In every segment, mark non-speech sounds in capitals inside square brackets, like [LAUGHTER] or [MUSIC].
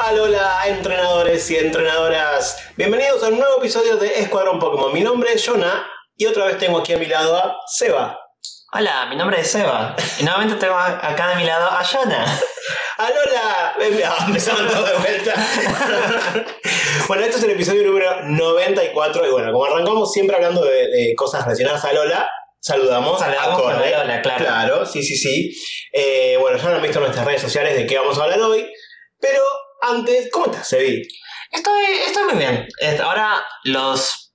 Hola entrenadores y entrenadoras. Bienvenidos a un nuevo episodio de Escuadrón Pokémon. Mi nombre es Jonah y otra vez tengo aquí a mi lado a Seba. Hola, mi nombre es Seba. Y nuevamente tengo acá de mi lado a Jonah. ¡Alola! Ah, empezamos todo de vuelta. [LAUGHS] bueno, este es el episodio número 94 y bueno, como arrancamos siempre hablando de, de cosas relacionadas a Lola, saludamos, Saludamos a Corre. Claro. Claro, sí, sí, sí. Eh, bueno, ya lo han visto en nuestras redes sociales de qué vamos a hablar hoy. Pero antes, ¿cómo estás, Sebi? Estoy, estoy muy bien. Eh, Ahora los,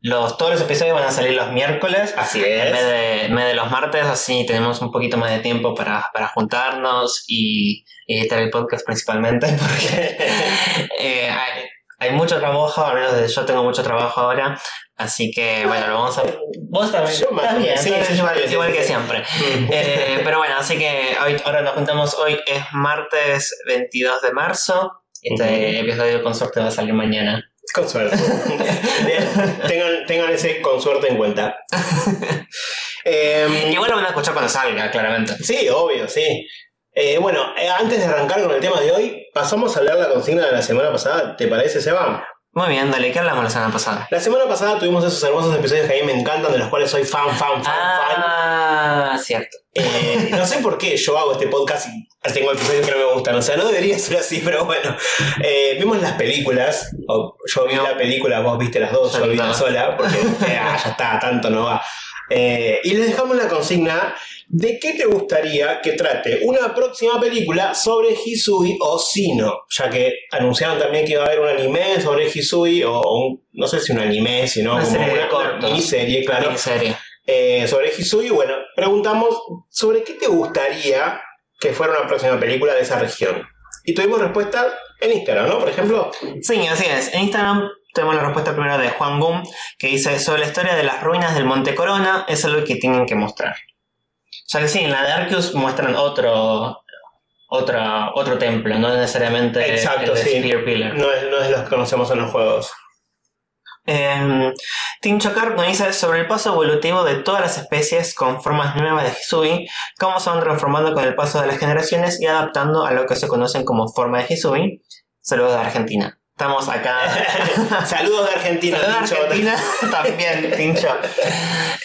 los, todos los episodios van a salir los miércoles. Así En vez, de, en vez de los martes, así tenemos un poquito más de tiempo para, para juntarnos y, y editar el podcast principalmente, [LAUGHS] porque [LAUGHS] eh, hay, mucho trabajo, al menos yo tengo mucho trabajo ahora, así que bueno, lo vamos a... Vos también. Yo más menos, sí, sí, igual, sí, igual que siempre. Eh, pero bueno, así que hoy, ahora nos juntamos hoy, es martes 22 de marzo. Este Ujú. episodio con suerte va a salir mañana. Con suerte. [LAUGHS] Tengan, tengan ese con suerte en cuenta. [LAUGHS] Em, Igual lo van a escuchar cuando salga, claramente. Sí, obvio, sí. Eh, bueno, eh, antes de arrancar con el tema de hoy, pasamos a leer la consigna de la semana pasada. ¿Te parece, Seba? Muy bien, dale, ¿qué hablamos la semana pasada? La semana pasada tuvimos esos hermosos episodios que a mí me encantan, de los cuales soy fan, fan, fan, fan. Ah, cierto. Eh, no sé por qué yo hago este podcast y tengo episodios que no me gustan. O sea, no debería ser así, pero bueno. Eh, vimos las películas. yo vi No. la película, vos viste las dos, yo vi una sola, porque eh, ah, ya está, tanto no va. Eh, y les dejamos la consigna de qué te gustaría que trate una próxima película sobre Hisui o Sino, ya que anunciaron también que iba a haber un anime sobre Hisui, o un- no sé si un anime, sino Una como serie una, miniserie, claro Miniserie. eh, sobre Hisui. Bueno, preguntamos sobre qué te gustaría que fuera una próxima película de esa región. Y tuvimos respuestas en Instagram, ¿no? Por ejemplo, Sí, así es. En Instagram tenemos la respuesta primero de Juan Gum, que dice sobre la historia de las ruinas del Monte Corona, es algo que tienen que mostrar. Ya que sí, en la de Arceus muestran otro, otra, otro templo, no necesariamente Exacto, el de sí. Spear Pillar. no es, no es los que conocemos en los juegos. Eh, Tim Chokar nos dice sobre el paso evolutivo de todas las especies con formas nuevas de Hisui, cómo se van transformando con el paso de las generaciones y adaptando a lo que se conocen como forma de Hisui. Saludos de Argentina. Estamos acá. [LAUGHS] Saludos de Argentina. Saludos de. Argentina [LAUGHS] también, Tincho.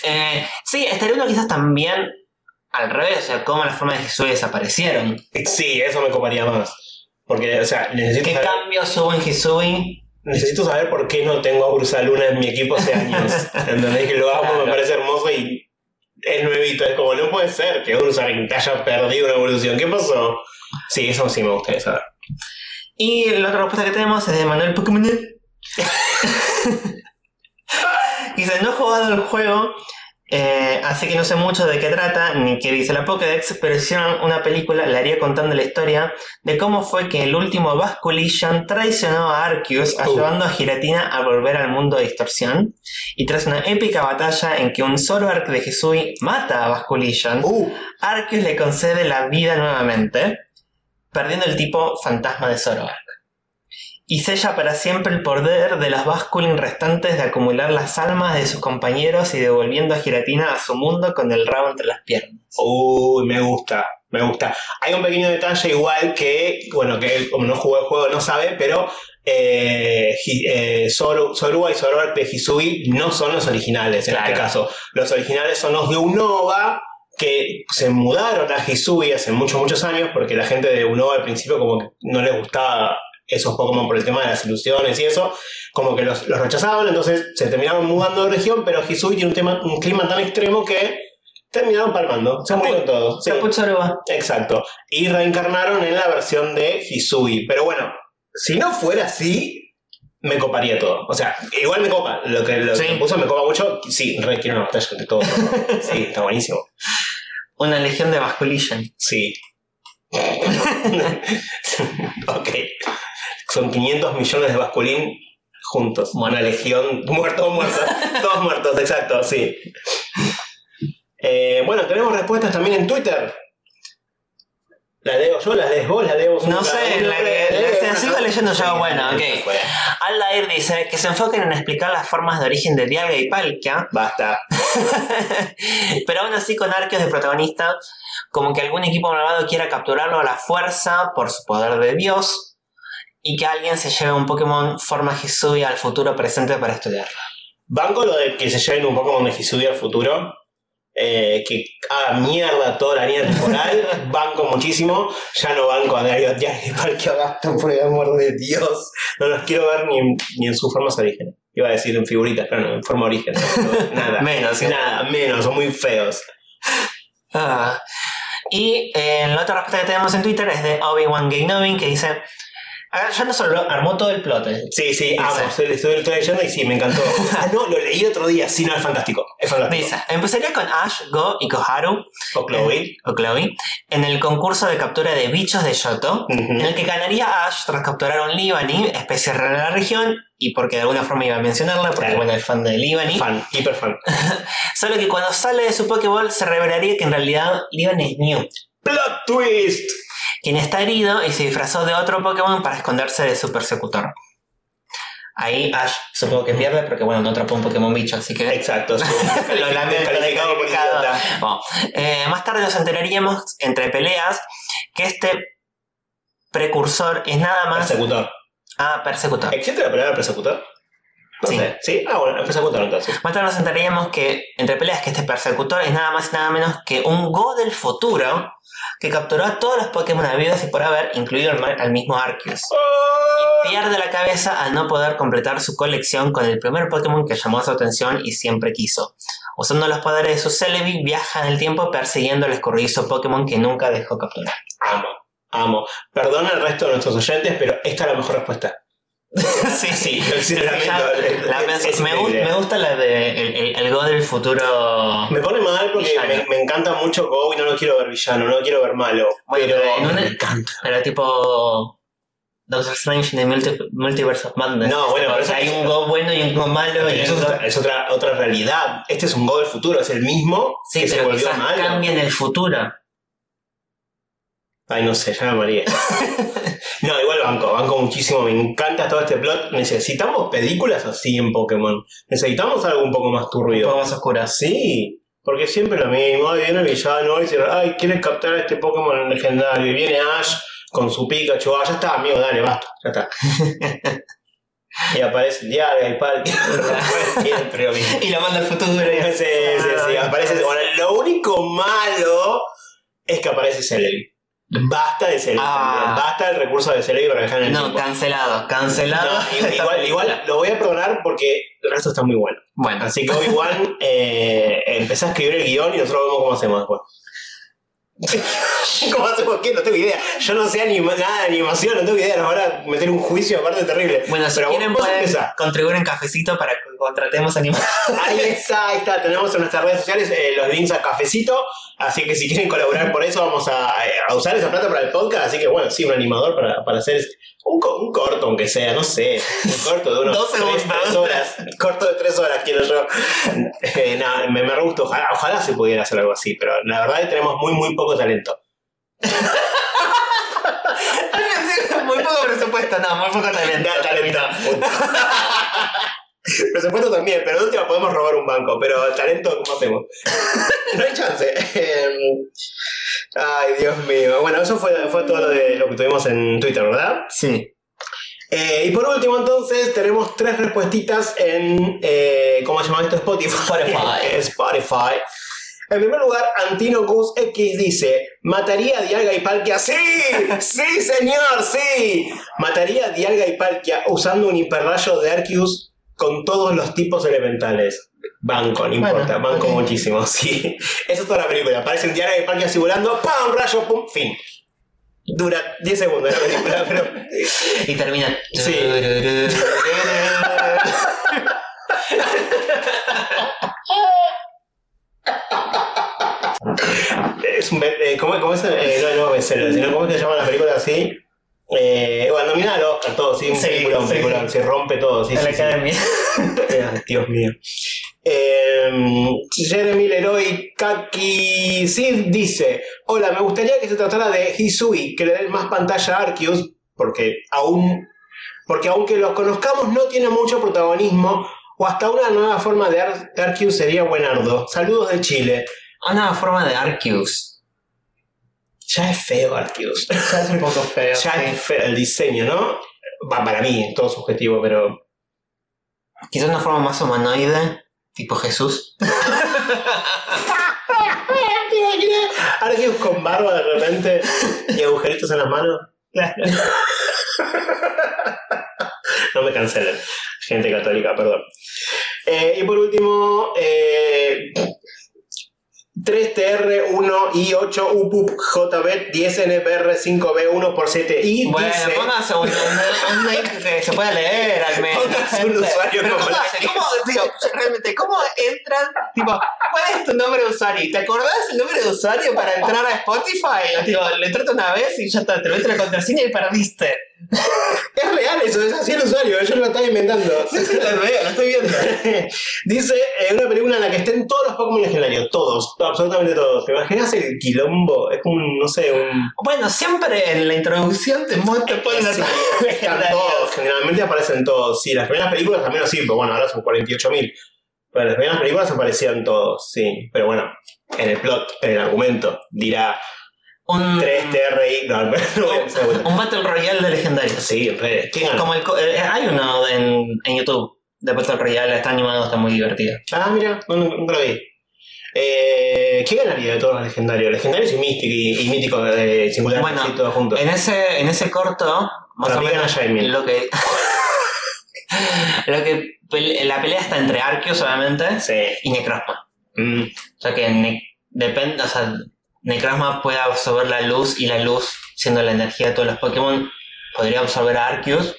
Eh, sí, estaría uno quizás también al revés, o sea, cómo las formas de Hisui desaparecieron. Sí, eso me coparía más. Porque, o sea, necesito ¿Qué saber, cambios hubo en Hisui? necesito saber por qué no tengo a Ursaluna en mi equipo hace años. [LAUGHS] ¿Entendés? Que lo amo, Claro. me parece hermoso y es nuevito. Es como, no puede ser que Ursaluna haya perdido una evolución. ¿Qué pasó? Sí, eso sí me gustaría saber. Y la otra respuesta que tenemos es de Manuel Pokémon. Dice, no he jugado el juego, eh, así que no sé mucho de qué trata, ni qué dice la Pokédex, pero hicieron una película, le haría contando la historia de cómo fue que el último Basculition traicionó a Arceus, ayudando a Giratina a volver al mundo de distorsión. Y tras una épica batalla en que un Zoroark de Hisui mata a Basculition, Uh, Arceus le concede la vida nuevamente, perdiendo el tipo fantasma de Zoroark. Y sella para siempre el poder de los Basculin restantes de acumular las almas de sus compañeros y devolviendo a Giratina a su mundo con el rabo entre las piernas. Uy, me gusta, me gusta. Hay un pequeño detalle igual que, bueno, que él, como no jugó el juego no sabe, pero eh, eh, y Zoroark de Hisui no son los originales en Claro. este caso. Los originales son los de Unova que se mudaron a Hisui hace muchos, muchos años porque la gente de Unova al principio como que no les gustaba esos Pokémon por el tema de las ilusiones y eso, como que los, los rechazaban, entonces se terminaron mudando de región, pero Hisui tiene un, tema, un clima tan extremo que terminaron palmando. Se murieron todos. Sí, exacto. Y reencarnaron en la versión de Hisui. Pero bueno, si no fuera así, me coparía todo. O sea, igual me copa. Lo que, lo Sí. que puso me copa mucho. Sí, re quiero una batalla de todo. [LAUGHS] Sí, está buenísimo. Una legión de Basculition. Sí. [LAUGHS] ok. Son 500 millones de basculín juntos. Una legión. Muertos, muertos. [LAUGHS] Todos muertos, exacto, sí. Eh, bueno, tenemos respuestas también en Twitter. ¿La leo yo? ¿La lees vos? ¿La leo No sé, la que- la sigo [LAUGHS] leyendo yo, bueno, ok. Aldair dice que se enfoquen en explicar las formas de origen de Dialga y Palkia, basta. [LAUGHS] pero aún así con Arceus de protagonista, como que algún equipo malvado quiera capturarlo a la fuerza por su poder de Dios. y que alguien se lleve un Pokémon forma Hisui al futuro presente para estudiarlo. Banco lo de que se lleven un Pokémon de Hisui al futuro. Eh, que haga mierda toda la línea temporal. [LAUGHS] banco muchísimo. Ya no banco a Dario Diario Parque Gasto, por el amor de Dios. No los quiero ver ni, en- ni en sus formas origen. Iba a decir en figuritas, pero no, en forma origen. [LAUGHS] Nada. Menos. Nada, menos, son muy feos. Ah. Y eh, la otra respuesta que tenemos en Twitter es de Obi-Wan Gainovin que dice: "Ah, Ya no solo armó todo el plot. eh. Sí, sí, Dice. amo. Estoy, estoy, leyendo y sí, me encantó. [LAUGHS] ah, no, lo leí otro día. Sí, no, es fantástico. Es fantástico. Dice: Empezaría con Ash, Go y Koharu, O Chloe. o Chloe, en el concurso de captura de bichos de Yoto, Ujú. en el que ganaría Ash tras capturar un Libani, especie rara de la región, y porque de alguna forma iba a mencionarla, porque Claro. bueno, es fan de Libani. Fan, hiper fan. [LAUGHS] Solo que cuando sale de su Pokéball se revelaría que en realidad Libani es Mew. Plot twist. Quien está herido y se disfrazó de otro Pokémon para esconderse de su persecutor. Ahí Ash supongo que pierde porque bueno, no atrapó un Pokémon bicho, así que Exacto. sí. [LAUGHS] lo lamento. Bueno, eh, más tarde nos enteraríamos entre peleas que este precursor es nada más... Persecutor. Ah, persecutor. ¿Existe la palabra persecutor? No Sí. sé. ¿Sí? Ah, bueno, persecutor entonces. Más tarde nos enteraríamos que entre peleas que este persecutor es nada más y nada menos que un Go del futuro que capturó a todos los Pokémon habidos y por haber, incluido al, al mismo Arceus. Pierde la cabeza al no poder completar su colección con el primer Pokémon que llamó su atención y siempre quiso. Usando los poderes de su Celebi, viaja en el tiempo persiguiendo al escurridizo Pokémon que nunca dejó capturar. Amo, amo. Perdona al resto de nuestros oyentes, pero esta es la mejor respuesta. [LAUGHS] sí, sí. La- Es- me, gusta la de el, el- el Go del futuro. Me pone mal porque me, me encanta mucho Go y no lo quiero ver villano, no lo quiero ver malo. Bueno, pero me encanta. Pero tipo. Doctor Strange el multi- Multiverse of Madness. No, bueno, pero hay un Go bueno y un Go malo. y Eso es, Go- otra, es otra, otra realidad. Este es un Go del futuro, es el mismo Sí, que se pero volvió quizás malo. cambia en el futuro. Ay, no sé, ya me mareé. [LAUGHS] no, igual banco, banco muchísimo, me encanta todo este plot. Necesitamos películas así en Pokémon. Necesitamos algo un poco más Un turbio. poco más oscuras. Sí, porque siempre lo mismo. Viene el villano y dice, ay, ¿quieres captar a este Pokémon legendario? Y viene Ash con su Pikachu. Ah, ya está, amigo, dale, basta, ya está. [LAUGHS] y aparece el [LAUGHS] siempre lo mismo. Y lo manda al futuro. y- Sí, sí, sí. Aparece, bueno, lo único malo es que aparece Celebi. Basta de Celebi. Ah. Basta del recurso de para dejar en el No, tiempo. cancelado. Cancelado. No, igual, igual lo voy a perdonar porque el resto está muy bueno. Bueno, Así que Obi-Wan [LAUGHS] eh, empezá a escribir el guion y nosotros vemos cómo hacemos después. [LAUGHS] ¿Cómo hacemos qué? No tengo idea. Yo no sé anima- nada de animación, no tengo idea. Nos van a meter un juicio aparte terrible. bueno si Pero quieren pueden contribuir en cafecito para que contratemos animales. Ahí está, ahí está. Tenemos en nuestras redes sociales eh, los links a Cafecito. Así que si quieren colaborar por eso, vamos a, a usar esa plata para el podcast. Así que bueno, sí, un animador para, para hacer un, co- un corto, aunque sea, no sé. Un corto de [LAUGHS] unos Dos tres, segundos. tres horas. Un corto de tres horas quiero yo. Eh, no, me, me re. Ojalá, ojalá se pudiera hacer algo así. Pero la verdad es que tenemos muy, muy poco talento. [LAUGHS] muy poco presupuesto, no, muy poco talento. Da talento. [LAUGHS] Presupuesto también, pero de última podemos robar un banco, pero talento, ¿cómo hacemos? [LAUGHS] no hay chance. Em, Ay, Dios mío. Bueno, eso fue, fue todo lo, de, lo que tuvimos en Twitter, ¿verdad? Sí. Eh, y por último, entonces, tenemos tres respuestitas en. eh, ¿Cómo se llama esto? Spotify. Spotify. [LAUGHS] Spotify. En primer lugar, Antinocus X dice: ¿Mataría a Dialga y Palkia? ¡Sí! ¡Sí, señor! ¡Sí! ¿Mataría a Dialga y Palkia usando un hiperrayo de Arceus con todos los tipos elementales? Banco, no Bueno, importa, banco ok. muchísimo, [LAUGHS] sí. Eso es toda la película. Aparecen Dialga y Palkia así volando, ¡pam! Rayo, pum, fin. Dura 10 segundos la película, pero. Y termina. Sí. [LAUGHS] Es un. eh, ¿Cómo, cómo es? Eh, no, no sino ¿cómo es que se llama la película así? Eh, bueno, nominada al Oscar, todo, sí, un Sí, peliculón, sí. peliculón, se rompe todo, sí, la academia. [LAUGHS] Dios mío. Eh, Jeremy Leroy Kaki Sid dice: Hola, me gustaría que se tratara de Hisui, que le den más pantalla a Arceus, porque aún. Porque aunque los conozcamos, no tiene mucho protagonismo, o hasta una nueva forma de, Ar- de Arceus sería buenardo. Saludos de Chile. Una forma de Arceus. Ya es feo Arceus. Ya es un poco feo. [LAUGHS] Ya sí. es feo el diseño, ¿no? Va, para mí, es todo subjetivo, pero. Quizás una forma más humanoide, tipo Jesús. [LAUGHS] Arceus con barba de repente y agujeritos en las manos. [LAUGHS] no me cancelen, gente católica, perdón. Eh, y por último, eh, 3TR1I8UPUP-JB 10NPR5B1 por 7I. Bueno, dice- póngase un, un, un mail que se pueda leer al menos. Póngase un usuario Pero como ¿cómo, la- ¿cómo, tío, realmente, ¿cómo entran? Tipo, ¿cuál es tu nombre de usuario? ¿Te acordás el nombre de usuario para entrar a Spotify? O, tipo, le entraste una vez y ya está, te metiste la contraseña y perdiste. [LAUGHS] Es real eso, es así el usuario, yo lo estaba inventando. [LAUGHS] Sí, sí, lo veo, lo estoy viendo. [LAUGHS] Dice eh, una película en la que estén todos los Pokémon legendarios, todos, absolutamente todos. ¿Te imaginas el quilombo? Es como un, no sé, un. Bueno, siempre en la introducción te, mu- te ponen Sí, están todos, generalmente aparecen todos. Sí, las primeras películas al menos sí, pero bueno, ahora son 48.000. Pero las primeras películas aparecían todos, sí. Pero bueno, en el plot, en el argumento, dirá Un, 3TRI. No, no vuelta. un Battle Royale de legendarios. Sí. Como el, co- eh, hay uno en, en YouTube de Battle Royale, está animado, está muy divertido. Ah, mira, no, no, lo vi. Eh, ¿Qué ganaría de todos los legendarios? Legendarios y místicos y, y míticos de singular, Bueno, sí, todos juntos. En ese, en ese corto, más Para o menos, lo que. [LAUGHS] lo que pele- la pelea está entre Arceus, obviamente, Sí. y Necrozma. Mm, O sea que depende, o sea, Necrozma puede absorber la luz y la luz, siendo la energía de todos los Pokémon, podría absorber a Arceus.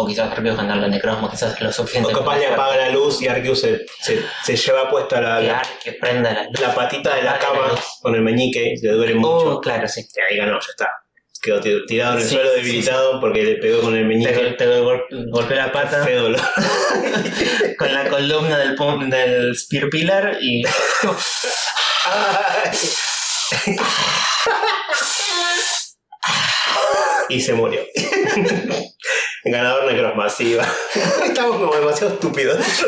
O quizás Arceus ganarle a Necrozma, quizás es lo O suficiente. capaz le apaga la luz y Arceus se, se, se lleva puesta la, la, Arceus prenda la luz. la patita de la cama con el meñique, le duele mucho. Oh, claro, sí. Y ahí ganó, ya está. Quedó ti- tirado en el Sí, suelo sí, debilitado porque le pegó con el Te, meñique. te gol- golpeó la pata Feo dolor. [LAUGHS] con la columna del, del Spear Pillar y. [LAUGHS] [LAUGHS] [LAUGHS] y se murió. [LAUGHS] Ganador Necrozma, sí, va. [LAUGHS] Estamos como demasiado estúpidos. No sé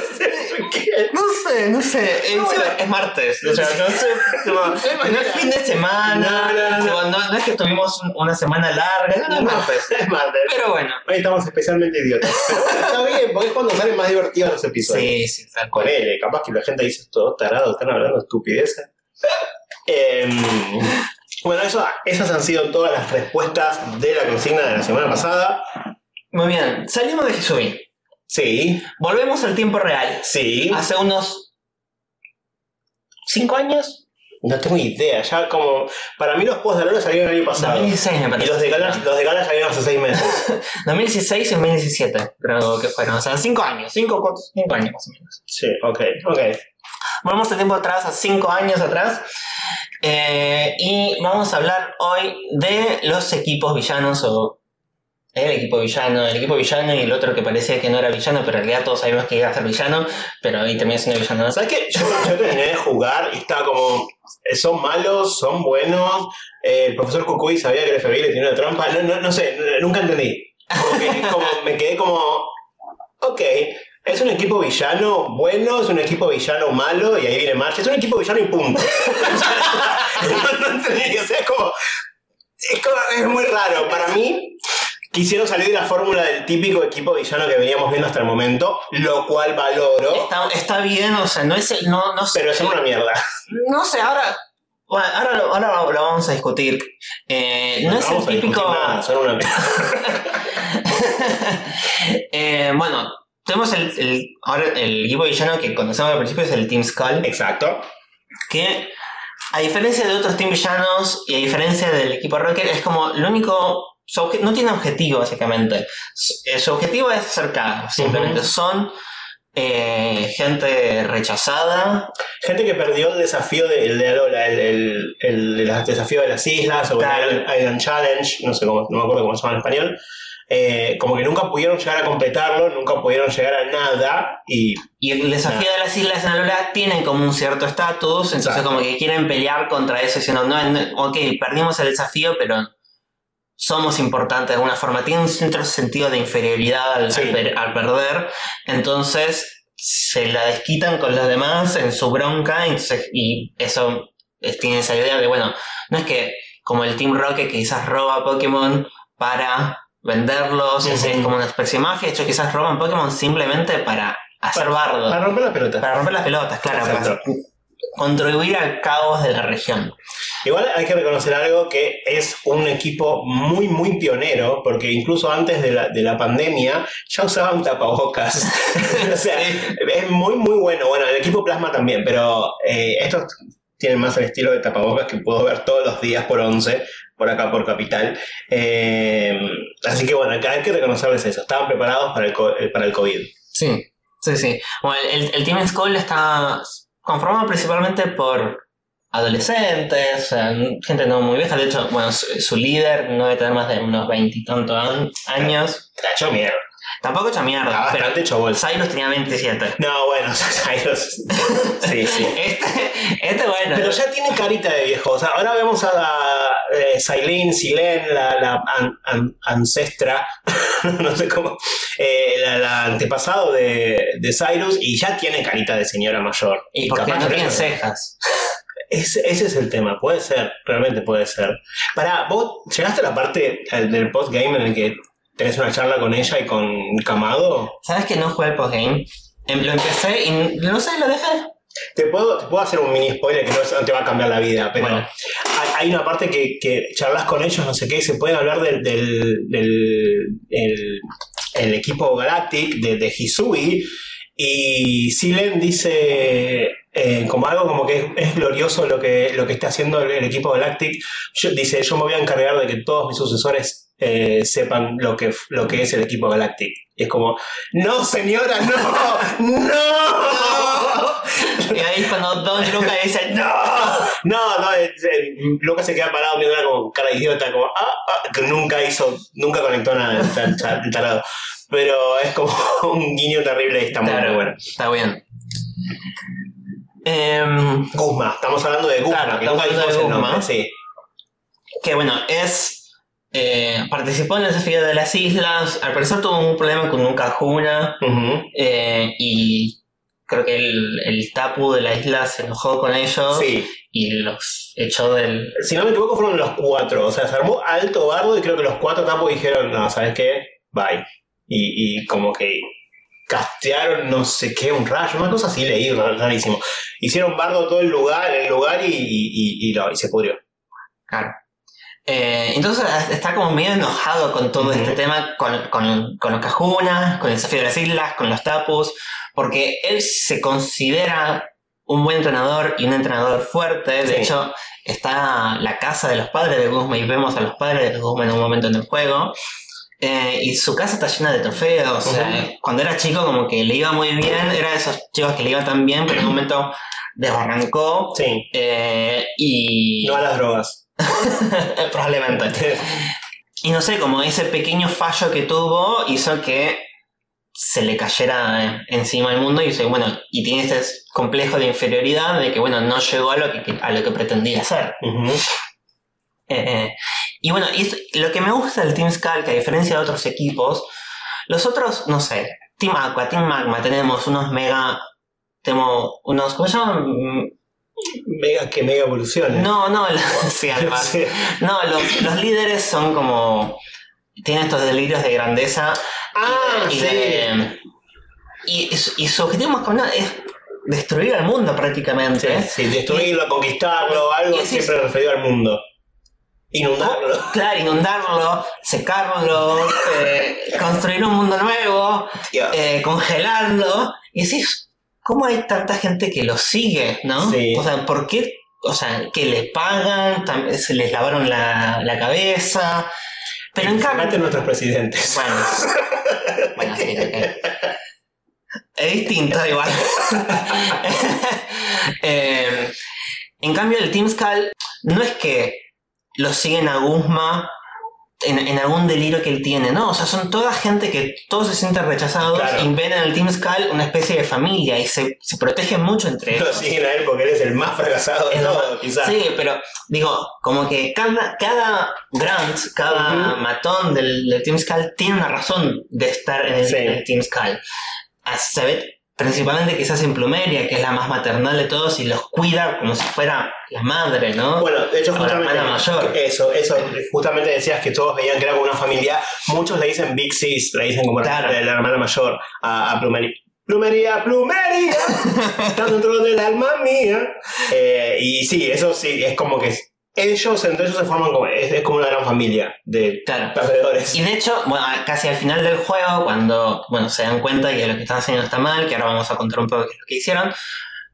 qué. No sé, no sé. No, sí, bueno. es martes. O sea, no sé. tipo, no es fin de semana. No, es que tuvimos un- una semana larga. No, es martes. Es martes. Pero bueno. Hoy estamos especialmente idiotas. Pero bueno, está bien, porque es cuando salen más divertidos los episodios. Sí, sí, tal cual. Ponele, capaz que la gente dice todo tarado, están hablando estupideces. Em, bueno, eso, esas han sido todas las respuestas de la consigna de la semana pasada. Muy bien. Salimos de Hisui. Sí, Volvemos al tiempo real. sí. Hace unos. ¿Cinco años? No tengo idea, ya como. Para mí los posts de Alola salieron el año pasado. 2016 me Y parece. los de Gala, los de Gala salieron hace seis meses. [LAUGHS] 2016 y 2017, creo que fueron. O sea, cinco años. Cinco, cinco años más o menos. Sí, ok, ok. Volvemos el tiempo atrás, a cinco años atrás. eh, y vamos a hablar hoy de los equipos villanos o el equipo villano, el equipo villano y el otro que parecía que no era villano, pero en realidad todos sabíamos que iba a ser villano, pero ahí terminó siendo villano. ¿Sabes qué? Yo, yo terminé de jugar y estaba como. eh, Son malos, son buenos. eh, el profesor Cucuy sabía que el FBI le tenía una trampa. No, no, no sé, nunca entendí. Como que- como- me quedé como. Ok. Es un equipo villano bueno, es un equipo villano malo, y ahí viene March. Es un equipo villano y punto. [LAUGHS] [LAUGHS] no, no entendí, o sea, es como, es como- es muy raro. Para mí, quisieron salir de la fórmula del típico equipo villano que veníamos viendo hasta el momento, lo cual valoro, Está, está bien, o sea, no es el. No, no, sé- pero son una mierda. no sé, ahora. Bueno, ahora, lo- ahora lo, lo vamos a discutir. Eh, no es el típico. nada, son una mierda. [LAUGHS] Eh, bueno, tenemos el, el- ahora el equipo villano que conocemos al principio es el Team Skull. Exacto. que a diferencia de otros team villanos y a diferencia del equipo Rocket es como lo único no tiene objetivo básicamente su, eh, objetivo es ser cagos simplemente Ujú. son eh, gente rechazada Gente que perdió el desafío de, el de Alola, el, el, el, el desafío de las islas o Claro. el Island Challenge, no sé cómo, no me acuerdo cómo se llama en español. Eh, como que nunca pudieron llegar a completarlo, nunca pudieron llegar a nada y y el desafío de las islas en Alola tienen como un cierto estatus entonces Exacto. como que quieren pelear contra eso diciendo no, no, ok perdimos el desafío pero somos importantes de alguna forma tienen un cierto sentido de inferioridad al, Sí. al per- al perder entonces se la desquitan con los demás en su bronca entonces- y eso es- tiene esa idea de bueno no es que como el Team Rocket que quizás roba Pokémon para venderlos, es Ujú. como una especie de mafia. De hecho, quizás roban Pokémon simplemente para hacer bardo. Para romper las pelotas. Para romper las pelotas, claro. Para contribuir al caos de la región. Igual hay que reconocer algo que es un equipo muy, muy pionero, porque incluso antes de la, de la pandemia ya usaban tapabocas. [LAUGHS] [LAUGHS] o sea, es muy, muy bueno. Bueno, el equipo Plasma también, pero eh, estos tienen más el estilo de tapabocas que puedo ver todos los días por 11, por acá por Capital. Eh, así que bueno, hay que reconocerles eso. Estaban preparados para el, eh, para el COVID. Sí, sí, sí. Bueno, el, el Team Skull está conformado principalmente por adolescentes, gente no muy vieja. De hecho, bueno, su, su líder no debe tener más de unos veintitantos an- años. La hecho mierda. Tampoco hecha mierda, Está pero bastante hecho bolsa. Cyrus tenía 27. No, bueno, [LAUGHS] Cyrus. Sí, sí. [LAUGHS] Este, este bueno. Pero ya tiene carita de viejo. O sea, ahora vemos a la eh, Silene, Silen, la, la an- an- ancestra, [LAUGHS] no sé cómo, eh, la, la antepasado de, de Cyrus, y ya tiene carita de señora mayor. y porque capaz no por tiene cejas. [LAUGHS] Ese, ese es el tema, puede ser, realmente puede ser. Pará, vos llegaste a la parte del postgame en el que tenés una charla con ella y con Camado. ¿Sabes que no jugué el postgame? Em, Lo empecé y no sé, lo dejé. Te puedo, te puedo hacer un mini spoiler que no, te va a cambiar la vida, pero Bueno. hay, una parte que, que charlas con ellos, no sé qué, y se pueden hablar del, del, del- el, el equipo Galactic, de, de Hisui, y Silen dice eh, como algo como que es, es glorioso lo que, lo que está haciendo el, el equipo Galactic. Yo- dice, yo me voy a encargar de que todos mis sucesores eh, sepan lo que, lo que es el equipo Galactic. Y es como, no señora, no, no. [LAUGHS] Y ahí cuando Don Luca dice, ¡No! No, no, eh, eh, Lucas se queda parado mirando como cara idiota, como, ah, ah, que nunca hizo, nunca conectó nada el tar- tar- el tarado. Pero es como [LAUGHS] un guiño terrible y está muy, Claro. bueno. Está bien. Em, Guzma, estamos hablando de Guzma, Claro, que nunca dijimos el nombre, sí. que bueno, es. eh, participó en el desafío de las islas. Al parecer tuvo un problema con un. Ujú. eh, y creo que el, el Tapu de la isla se enojó con ellos. Sí, Y los echó del. si no me equivoco fueron los cuatro, o sea, se armó alto bardo y creo que los cuatro tapos dijeron, no, ¿sabes qué? Bye. Y, y como que castearon no sé qué, un rayo, una cosa así leí, rar- rarísimo. Hicieron bardo todo el lugar, el lugar y, y, y- se pudrió. Claro. Eh, entonces está como medio enojado con todo este tema, con, con, con los Cajunas, con el desafío de las islas, con los Tapus, porque él se considera un buen entrenador y un entrenador fuerte. De Sí. hecho, está la casa de los padres de Guzma y vemos a los padres de Guzma en un momento en el juego. Eh, y su casa está llena de trofeos. cuando era chico, como que le iba muy bien. Era de esos chicos que le iba tan bien, pero en un momento desbarrancó. Sí, eh, y. no a las drogas. [LAUGHS] Probablemente. [LAUGHS] Y no sé, como ese pequeño fallo que tuvo hizo que se le cayera eh, encima el mundo y bueno, y tiene este complejo de inferioridad de que, bueno, no llegó a lo que, a lo que pretendía ser. [LAUGHS] Eh, eh, y bueno, y es- lo que me gusta del Team Skull, que a diferencia de otros equipos, los otros, no sé, Team Aqua, Team Magma, tenemos unos mega, tenemos unos, ¿cómo se llaman? Mega, que mega evoluciones. No, no, [LAUGHS] así. [LAUGHS] Sí. No, los, los líderes son como. Tienen estos delirios de grandeza. Ah, y, sí. de- y, y su- y su objetivo más común es destruir al mundo prácticamente. Sí, destruirlo, conquistarlo, algo siempre referido al mundo. Inundarlo. [LAUGHS] Claro, inundarlo, secarlo, eh, construir un mundo nuevo, eh, congelarlo. Y decís, ¿cómo hay tanta gente que lo sigue, no? Sí. O sea, ¿por qué? O sea, que le pagan, se les lavaron la, la cabeza. Pero en cambio. nuestros presidentes. Bueno, [LAUGHS] bueno, sí. Es distinto igual. [LAUGHS] Eh, en cambio, el Team Skull no es que lo siguen a Guzma en, en algún delirio que él tiene, ¿no? O sea, son toda gente que todos se sienten rechazados Claro. y ven en el Team Skull una especie de familia y se, se protegen mucho entre Lo ellos. siguen a él porque él es el más fracasado de Es lo todo, más- quizás. Sí, pero digo, como que cada, cada Grant, cada matón del, del Team Skull tiene una razón de estar en el, Sí. en el Team Skull. Ah, Se ve principalmente quizás en Plumeria, que es la más maternal de todos y los cuida como si fuera la madre, ¿no? Bueno, de hecho, O la justamente. hermana mayor. Eso, eso. Justamente decías que todos veían que era como una familia. Muchos le dicen Big Sis, le dicen como la- Claro. la, la hermana mayor a, a Plumeria. Plumería, plumería, [LAUGHS] está dentro del alma mía. Eh, y sí, eso sí, es como que ellos entre ellos se forman como, es, es como una gran familia de Claro. perdedores. Y de hecho, bueno, casi al final del juego, cuando bueno, se dan cuenta que lo que están haciendo está mal, que ahora vamos a contar un poco qué es lo que hicieron,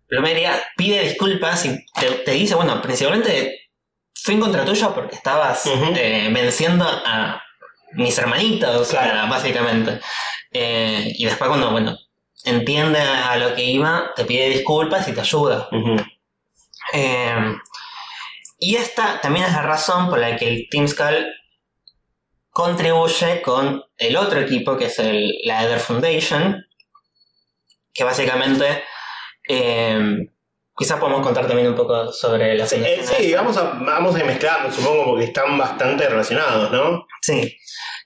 Plumeria pide disculpas y te, te dice, bueno, principalmente fui en contra tuyo porque estabas eh, venciendo a mis hermanitos, Claro. básicamente. Eh, y después cuando, bueno, entiende a lo que iba, te pide disculpas y te ayuda. Eh, y esta también es la razón por la que el Team Skull contribuye con el otro equipo, que es el, la Ether Foundation, que básicamente... Eh, quizás podemos contar también un poco sobre la Sí, eh, fundación. sí, vamos a, vamos a mezclando, supongo, porque están bastante relacionados, ¿no? Sí.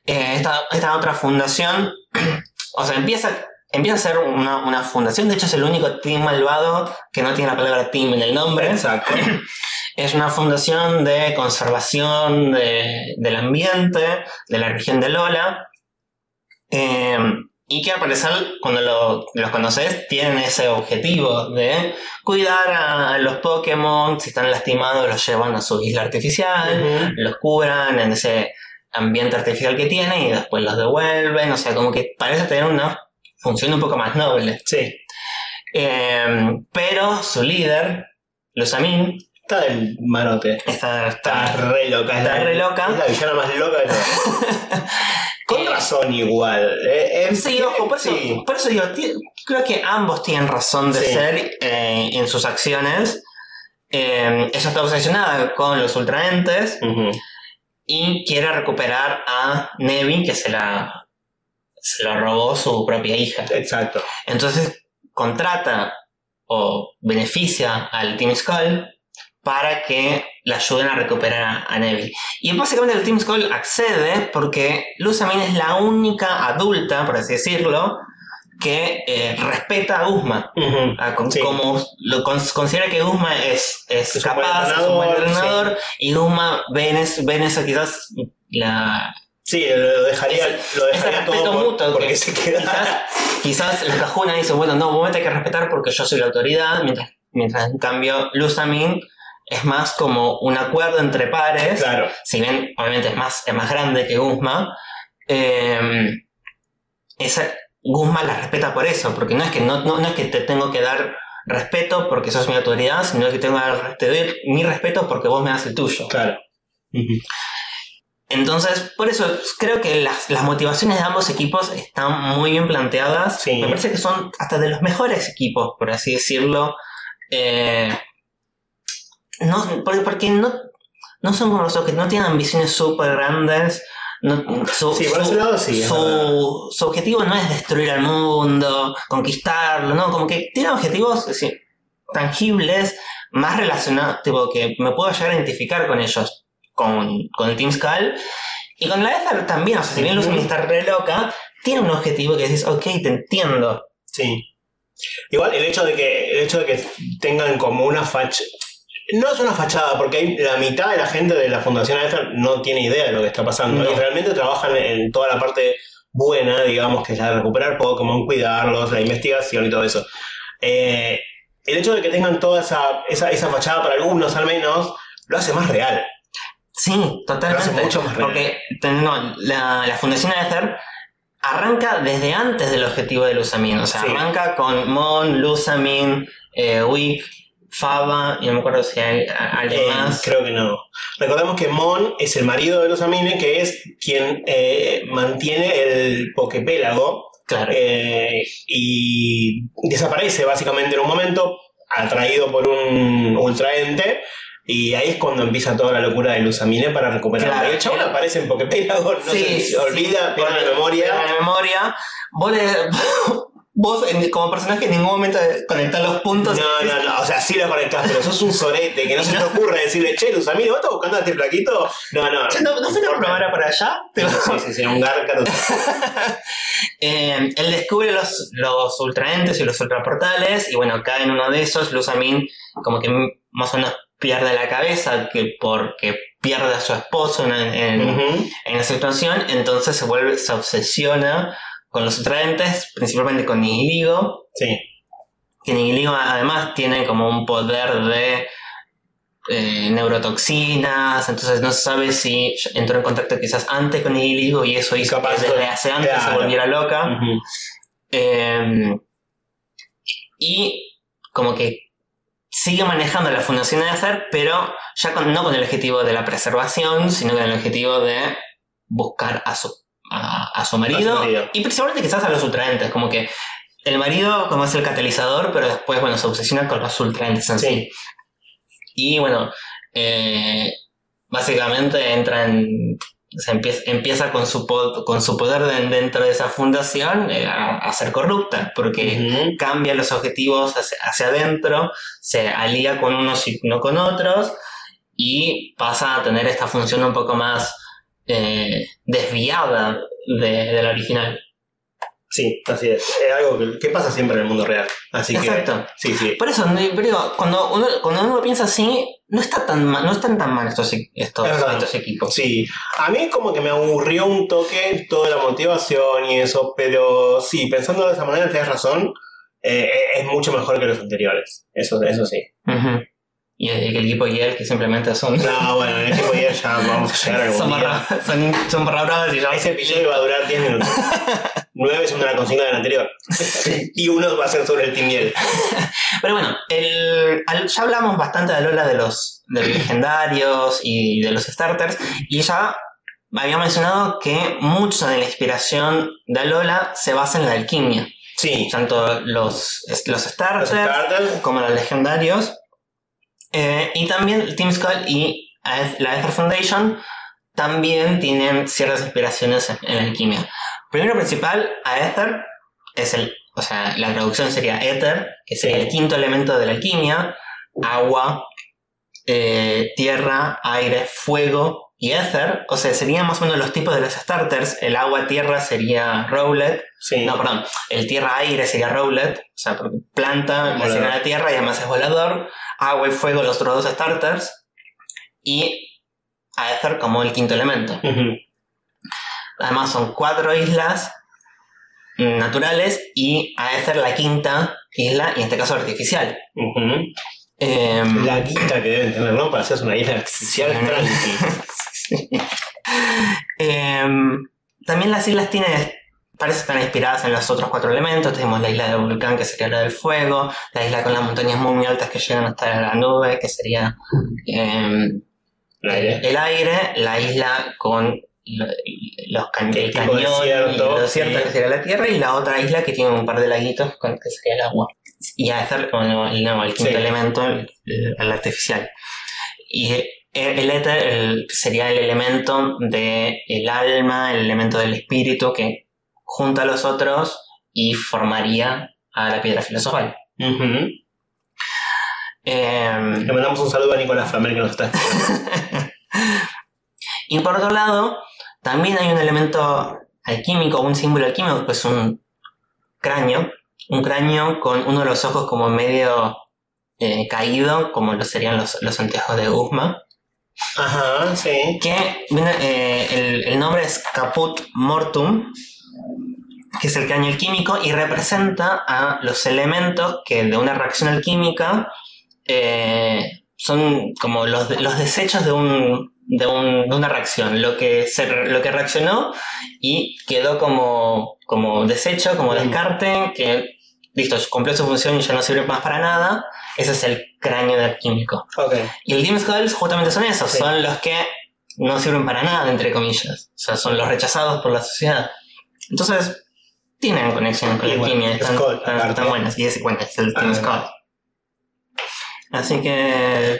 Eh, esta, esta otra fundación, [CLEARS THROAT] o sea, empieza, empieza a ser una, una fundación, de hecho es el único team malvado que no tiene la palabra team en el nombre. Exacto. [CLEARS THROAT] Es una fundación de conservación de- del ambiente, de la región de Lola. eh, y que al parecer, cuando lo- los conoces, tienen ese objetivo de cuidar a los Pokémon. Si están lastimados, los llevan a su isla artificial, los curan en ese ambiente artificial que tienen y después los devuelven. O sea, como que parece tener una función un poco más noble. Sí. Eh, pero su líder, Lusamin, Está del marote. está, Está está re loca. es Está la- re loca. Es la villana más loca de todas. [LAUGHS] Con Eh, razón igual. eh, eh, Sí, ojo, por eso, sí. por eso digo, creo que ambos tienen razón de Sí. ser eh, en sus acciones. Eh, ella está obsesionada con los ultraentes y quiere recuperar a Nevi, que se la, se la robó su propia hija. Exacto. Entonces contrata o beneficia al Team Skull para que la ayuden a recuperar a, a Nevi. Y básicamente el Team Skull accede porque Lusamin es la única adulta, por así decirlo, que eh, respeta a Guzma. Ah, con- Sí. Como lo cons- considera que Guzma es, es, Es un capaz, es un buen entrenador, y Guzma ve en, eso, quizás la, Sí, lo dejaría, Ese- lo dejaría respeto todo por- mutuo porque que se queda. quizás, quizás el Cajuna dice, bueno, no, vos me tenés que respetar porque yo soy la autoridad, mientras, mientras en cambio Lusamin es más como un acuerdo entre pares, Claro. si bien obviamente es más, es más grande que Guzma, eh, esa, Guzma la respeta por eso, porque no es que no, no, no es que te tengo que dar respeto porque sos mi autoridad, sino que tengo que te doy mi respeto porque vos me das el tuyo. Claro. Entonces, por eso creo que las, las motivaciones de ambos equipos están muy bien planteadas. Sí. Me parece que son hasta de los mejores equipos, por así decirlo. Eh, no, porque, porque no, no son como los otros que no tienen ambiciones súper grandes. No, su, Sí, por su- ese lado sí, su, su objetivo no es destruir el mundo, conquistarlo, no, como que tiene objetivos sí, tangibles, más relacionados, tipo que me puedo llegar a identificar con ellos, con, con el Team Skull. Y con la Ether también, o sea, si bien Lucy está re loca, tiene un objetivo que dices, ok, te entiendo. Sí. Igual el hecho de que el hecho de que tengan como una facha no es una fachada porque hay la mitad de la gente de la Fundación Ether no tiene idea de lo que está pasando No. y realmente trabajan en toda la parte buena, digamos, que es la de recuperar Pokémon, cuidarlos, la investigación y todo eso. Eh, el hecho de que tengan toda esa, esa, esa fachada para algunos al menos lo hace más real. Sí, Lo hace totalmente. mucho más real. Porque no, la, la Fundación Ether arranca desde antes del objetivo de Lusamin. O sea, Sí. arranca con Mon, Lusamin, eh, Faba, y no me acuerdo si hay alguien Eh, más. creo que no. Recordemos que Mon es el marido de los Amine, que es quien eh, mantiene el Poképélago Claro. eh, y desaparece básicamente en un momento, atraído por un ultraente. Y ahí es cuando empieza toda la locura de Lusamine para recuperarlo. Claro. Y el chabón aparece en Poképélago, no Sí, se, sí, olvida, pierde la memoria. la memoria. Vos, le- [LAUGHS] vos en- como personaje en ningún momento conectás los puntos. No, no, no, o sea, sí lo conectás, pero sos un sorete, que no se te ocurre decirle, che, Lusamine, ¿vos estás buscando a este flaquito? No, no. ¿No, no fuiste a Por- probar para allá? Sí, sí, sí, un gárcaro. [LAUGHS] Eh, él descubre los, los ultraentes y los ultraportales y bueno, cae en uno de esos. Lusamin como que más o menos pierde la cabeza que porque pierde a su esposo en, en, en esa situación, entonces se vuelve, se obsesiona con los ultraentes, principalmente con Nihiligo, Sí. que Nihiligo además tiene como un poder de eh, neurotoxinas, entonces no se sabe si entró en contacto quizás antes con Nihiligo y eso hizo Capaz que desde hace antes se claro. volviera loca. Eh, y como que sigue manejando la fundación de hacer, pero ya con- no con el objetivo de la preservación, sino con el objetivo de buscar a su, a, a su marido, A su marido. y principalmente quizás a los ultraentes, como que el marido como es el catalizador, pero después bueno se obsesiona con los ultraentes en sí. Sí. Y bueno, eh, básicamente entra en. se empieza, empieza con su, po- con su poder de- dentro de esa fundación eh, a, a ser corrupta, porque cambia los objetivos hacia, hacia adentro, se alía con unos y no con otros, y pasa a tener esta función un poco más eh, desviada de, de la original. Sí, así es. Es algo que, que pasa siempre en el mundo real. Así Exacto. que. Sí, sí. Por eso, pero cuando uno, cuando uno piensa así, no, está tan mal, no están tan mal estos, equipos. Sí, a mí como que me aburrió un toque toda la motivación y eso, pero sí, pensando de esa manera tienes razón, eh, es mucho mejor que los anteriores, eso, eso sí. Ujú. Y el, el equipo y él que simplemente son. No, bueno, en el equipo ya, ya vamos a llegar algún son, día. son, bravas y ya. Ese episodio va a durar 10 minutos. [LAUGHS] 9 son de la consigna del anterior. y uno va a ser sobre el timiel. [LAUGHS] Pero bueno, el, al- ya hablamos bastante de Lola de los, de los legendarios y de los starters. Y ya había mencionado que mucha de la inspiración de Alola se basa en la alquimia. Sí, Tanto los, los starters. como los legendarios. Eh, y también Team Skull y la Ether Foundation también tienen ciertas inspiraciones en, en alquimia. Primero principal, Aether es el, o sea, la traducción sería Ether, que sería el quinto elemento de la alquimia, agua, eh, tierra, aire, fuego y Ether, o sea, serían más o menos los tipos de los starters. El agua, tierra sería Rowlet, Sí. no, perdón. El tierra-aire sería Rowlet, o sea, porque planta, naciera la tierra y además es volador. Agua y fuego, los otros dos starters. Y Aether como el quinto elemento. Además son cuatro islas naturales y Aether la quinta isla, y en este caso artificial. Em, La guita que deben tener, ¿no? Para hacerse una isla artificial [LAUGHS] Sí. [LAUGHS] Em, también las islas tienen, parece estar inspiradas en los otros cuatro elementos. Tenemos la isla del volcán, que sería la del fuego, la isla con las montañas muy, muy altas que llegan hasta la nube, que sería em, El aire. el aire, la isla con lo- los can- El cañón desierto, y el desierto, sí. que sería la tierra, y la otra isla que tiene un par de laguitos, con- que sería el agua. Y a hacer bueno, el, no, el quinto Sí. elemento, el, el artificial. Y el, éter el- sería el elemento del el alma, el elemento del espíritu que junta a los otros y formaría a la piedra filosofal. Em, Le mandamos un saludo a Nicolás Flamer que nos está. [LAUGHS] Y por otro lado, también hay un elemento alquímico, un símbolo alquímico, que es un cráneo. Un cráneo con uno de los ojos como medio eh, caído, como lo serían los, los anteojos de Guzma. Ajá, sí. Que eh, el, el nombre es Caput Mortum, que es el cráneo alquímico, y representa a los elementos que de una reacción alquímica eh, son como los, los desechos de, un, de, un- de una reacción, lo que, se, lo que reaccionó y quedó como, como desecho, como descarte, que listo, cumplió su función y ya no sirve más para nada. Ese es el cráneo del alquímico. Ok. Y el Team Skulls justamente son esos, Sí. son los que no sirven para nada, entre comillas. O sea, son los rechazados por la sociedad. Entonces, tienen conexión con Y la bueno, alquimia, están, Skull, están- están buenas. Y ese cuenta, es el Team Ah. Skull. Así que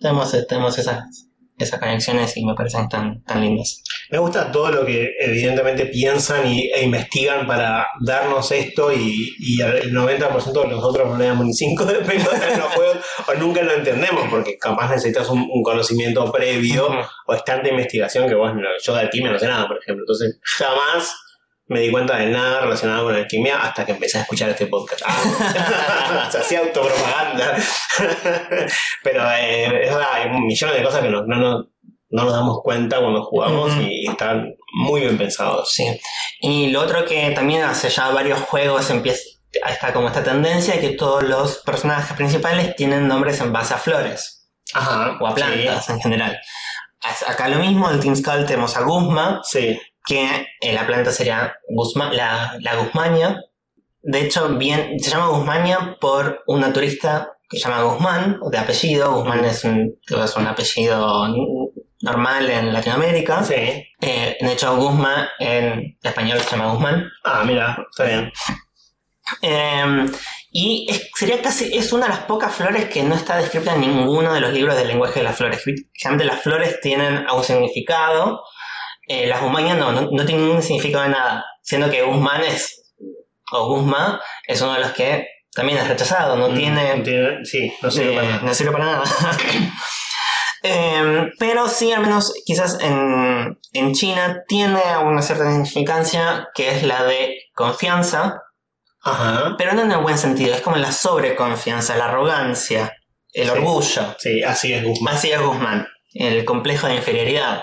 tenemos, tenemos esas, esas conexiones y me parecen tan, tan lindas. Me gusta todo lo que evidentemente piensan y, e investigan para darnos esto y, y el 90% de nosotros no le damos ni 5 de pelota en los juegos o nunca lo entendemos porque capaz necesitas un, un conocimiento previo o es tanta investigación que vos, yo de alquimia no sé nada, por ejemplo. Entonces jamás me di cuenta de nada relacionado con alquimia hasta que empecé a escuchar este podcast. Ah, [LAUGHS] se hacía autopropaganda. Pero eh, es verdad, hay millón de cosas que no, no, no, no nos damos cuenta cuando jugamos y están muy bien pensados. Sí. Y lo otro que también hace ya varios juegos empieza está como esta tendencia que todos los personajes principales tienen nombres en base a flores Ajá. o a plantas en general. Acá lo mismo, en Team Skull tenemos a Guzma, Sí. Que eh, la planta sería Guzma- la, la. De hecho, bien, se llama Guzmania por una turista que se llama Guzmán, de apellido. Guzmán es un, es un apellido normal en Latinoamérica. Sí. Eh, de hecho, Guzmán en español se llama Guzmán. Ah, mira, está bien. Eh, y es, sería casi, es una de las pocas flores que no está descrita en ninguno de los libros del lenguaje de las flores. Generalmente las flores tienen un significado, eh, las guzmañas no, no, no tienen ningún significado de nada, siendo que Guzmán es, o Guzmán es uno de los que también es rechazado, no Mm, tiene tiene- Sí, no sirve eh, para nada. no sirve para nada. [LAUGHS] Em, pero sí, al menos quizás en, en China tiene una cierta significancia que es la de confianza, Ajá. pero no en el buen sentido, es como la sobreconfianza, la arrogancia, el Sí. orgullo. Sí, así es Guzmán. Así es Guzmán, el complejo de inferioridad.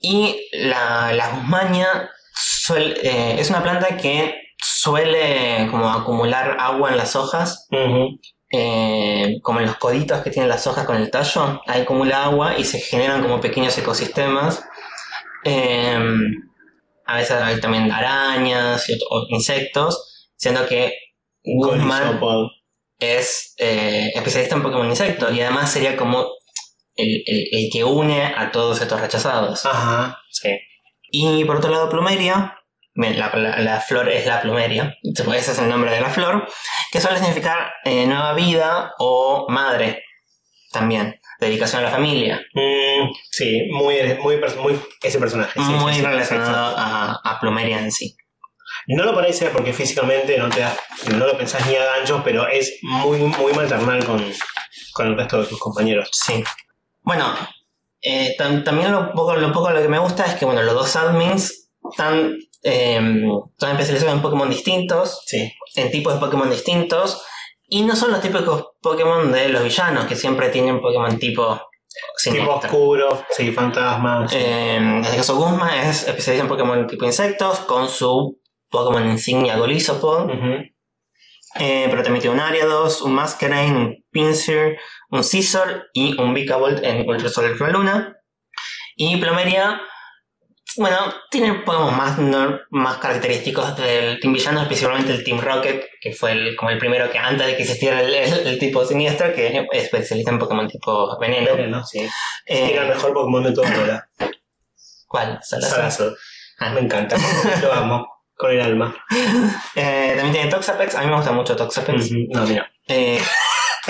Y la, la guzmania suel- eh, es una planta que suele como acumular agua en las hojas eh, como en los coditos que tienen las hojas con el tallo, ahí acumula agua y se generan como pequeños ecosistemas. Eh, a veces hay también arañas y ot- o insectos, siendo que Guzmán es eh, especialista en Pokémon insectos y además sería como el, el- el que une a todos estos rechazados. Ajá, sí. Y por otro lado, plumeria. La, la- la flor es la plumeria. Ese es el nombre de la flor. Que suele significar eh, nueva vida o madre. También. Dedicación a la familia. Mm, sí, muy, muy, muy ese personaje. sí, Muy sí, relacionado a, a plumeria en sí. No lo parece porque físicamente no te das, no lo pensás ni a ganchos, pero es muy, muy maternal con, con el resto de sus compañeros. Sí. Bueno, eh, tam- también lo poco, lo poco lo que me gusta es que bueno, los dos admins están, eh, están especializados en Pokémon distintos. Sí. en tipos de Pokémon distintos. Y no son los típicos Pokémon de los villanos, que siempre tienen Pokémon tipo Tipo siniestro. oscuro, sí, fantasmas. Eh, en este caso, Guzma es especialista en Pokémon tipo insectos, con su Pokémon insignia Golisopod. Eh, pero también tiene un Ariados, un Masquerain, un Pinsir, un Scizor y un Vikavolt en Ultra Sol Ultra Luna. Y Plumeria, bueno, tiene Pokémon más, nor- más característicos del Team Villano, especialmente el Team Rocket, que fue el, como el primero que antes de que existiera el, el- el tipo siniestro, que es especialista en Pokémon tipo veneno. Veneno, sí. Eh, Era el mejor Pokémon de toda la ¿Cuál? Salazar. Salazar. Ah. Me encanta. Lo amo. Con el alma. [LAUGHS] Eh, también tiene Toxapex, a mí me gusta mucho Toxapex. No, mira. Eh,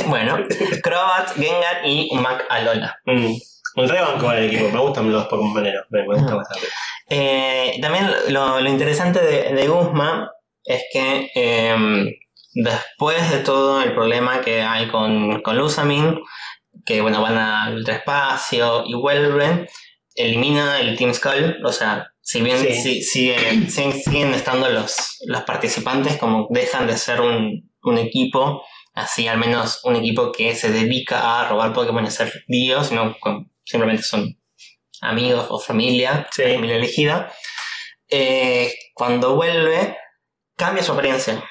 bueno, Crobat, Gengar y Mac Alola. Mm. Un rebanco del equipo. Me gustan los Pokémon venenos. Me, me gusta Ah. bastante. Eh, también lo, lo interesante de, de Guzma es que eh, después de todo el problema que hay con, con Lusamin, que bueno, van al ultraespacio y vuelven, elimina el Team Skull, o sea, si bien Sí. si- sigue- siguen, siguen estando los, los participantes, como dejan de ser un, un equipo, así al menos un equipo que se dedica a robar Pokémon y ser dios, sino con- simplemente son amigos o familia, Sí. familia elegida. Eh, cuando vuelve, cambia su apariencia.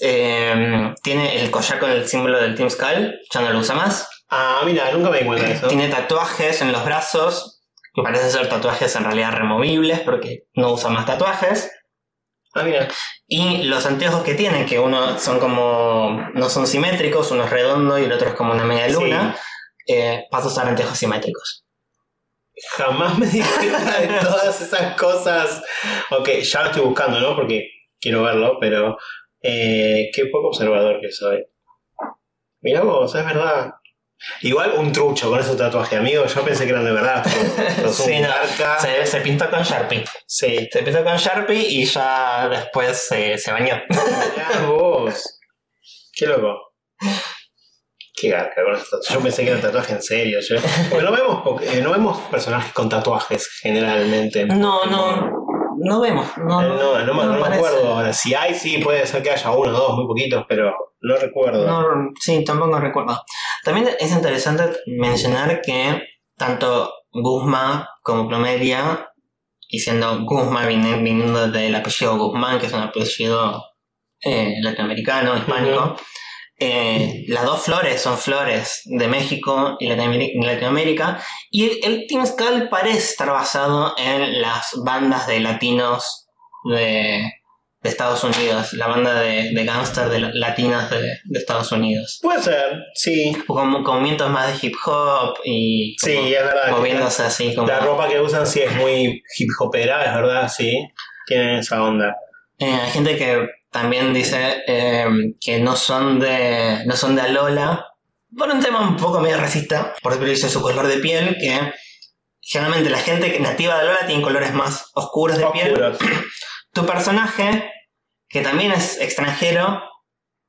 Eh, tiene el collar con el símbolo del Team Skull, ya no lo usa más. Ah, mira, nunca me di cuenta de eso. Tiene tatuajes en los brazos, que parecen ser tatuajes en realidad removibles porque no usa más tatuajes. Ah, mira. Y los anteojos que tiene, que uno son como. no son simétricos, uno es redondo y el otro es como una media luna, eh, pasa a usar anteojos simétricos. Jamás me di cuenta de todas esas cosas. Ok, ya lo estoy buscando, ¿no? Porque quiero verlo, pero eh, qué poco observador que soy. Mirá vos, es verdad. Igual un trucho con esos tatuajes, amigo. Yo pensé que eran de verdad. pero Los [LAUGHS] Sí, un no. garca. Se, se pintó con Sharpie. Sí. Se pintó con Sharpie y ya después se, se bañó. Mirá vos. Qué loco. Qué garca con esto. Yo pensé que era tatuaje en serio. Yo. Porque no vemos, eh, no vemos personajes con tatuajes generalmente. No, no. No vemos. No, Eh, No, no, me- no me acuerdo ahora. Si hay, sí, puede ser que haya uno o dos, muy poquitos, pero no recuerdo. No, sí, tampoco recuerdo. También es interesante mencionar que tanto Guzmán como Plomeria, y siendo Guzmán vini- viniendo del apellido Guzmán, que es un apellido eh, latinoamericano, hispánico, eh, las dos flores son flores de México y Latinoamérica, y el, Skull parece estar basado en las bandas de latinos de, de Estados Unidos, la banda de, de gangsters de la- latinas de, de Estados Unidos. Puede ser, sí. Con, con movimientos más de hip hop y como Sí, es verdad. moviéndose así como... La ropa que usan sí es muy hip hopera, es verdad, sí. Tienen esa onda. Eh, hay gente que también dice eh, que no son de no son de Alola por un tema un poco medio racista, por ejemplo dice su color de piel, que generalmente la gente nativa de Alola tiene colores más oscuros de piel. [CLEARS THROAT] Tu personaje, que también es extranjero,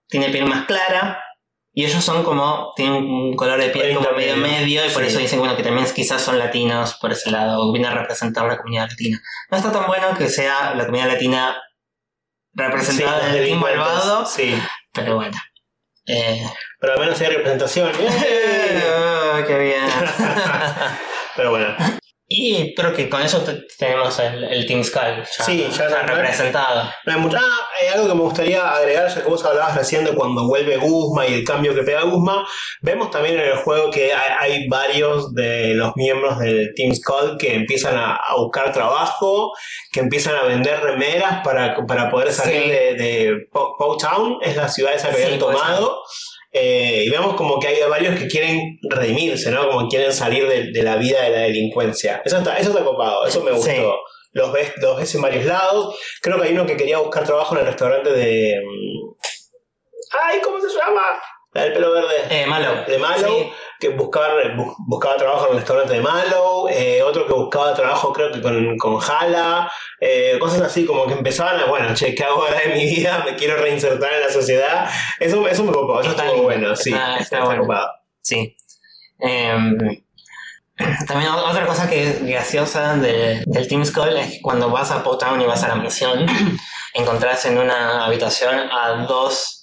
tiene piel más clara. Y ellos son como, tienen un color de piel como medio medio, y por sí. eso dicen bueno, que también quizás son latinos por ese lado, o viene a representar la comunidad latina. No está tan bueno que sea la comunidad latina representada Sí, en el Team Malvado, Sí. pero bueno. Eh, Pero al menos hay representación. ah, [LAUGHS] ¡Qué bien! [LAUGHS] Pero bueno. Y creo que con eso te- tenemos el, el Team Skull ya, Sí, ya no- representado. No hay mucho. Ah, hay algo que me gustaría agregar, ya que vos hablabas recién de cuando vuelve Guzma y el cambio que pega Guzma. Vemos también en el juego que hay, hay varios de los miembros del Team Skull que empiezan a, a buscar trabajo, que empiezan a vender remeras para, para poder salir Sí. de, de Po- Po Town, es la ciudad esa que Sí, habían tomado. Eh, y vemos como que hay varios que quieren redimirse, ¿no? Como quieren salir de, de la vida de la delincuencia. Eso está, eso está copado, eso me gustó. Sí. Los ves, los ves en varios lados. Creo que hay uno que quería buscar trabajo en el restaurante de. mm, ¡Ay! ¿Cómo se llama? La del pelo verde. Eh, malo. De Malo, Sí. que buscaba trabajo en el restaurante de Malo, eh, otro que buscaba trabajo creo que con, con Jala, eh, cosas así como que empezaban a, bueno, che, ¿qué hago ahora de mi vida? Me quiero reinsertar en la sociedad. Eso, eso me copó, eso Está estuvo lindo, bueno, sí, está- está, está bueno. Sí. Em, también otra cosa que es graciosa de- del Team Skull es que cuando vas a Potown y vas a la misión, [CLEARS THROAT] encontrás en una habitación a dos,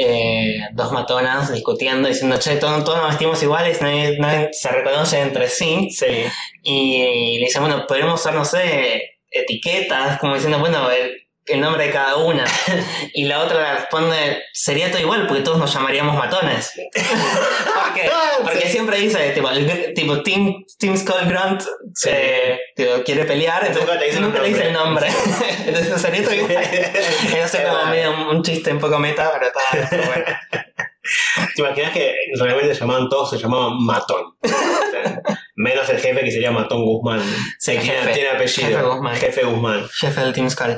eh, dos matonas discutiendo, diciendo, che, todos, todos nos vestimos iguales, nadie, nadie se reconoce entre sí. Sí, Y le dicen, bueno, podemos usar, no sé, etiquetas, como diciendo, bueno, el, el nombre de cada una. [LAUGHS] Y la otra responde, sería todo igual, porque todos nos llamaríamos matones. [LAUGHS] [LAUGHS] porque, porque siempre dice, tipo, el- tipo Team, Team Skull Grunt Sí. eh, tipo, quiere pelear, entonces Nunca te dicen nunca le dice el nombre. entonces sería todo igual. sé, como medio un, chiste un poco meta, pero está bueno. ¿Te imaginas que realmente se llamaban todos, se llamaban Matón? Menos el jefe que sería Matón Guzmán. Sí, Que jefe. tiene apellido. Jefe Guzmán. Jefe Guzmán. Jefe del Team Skull.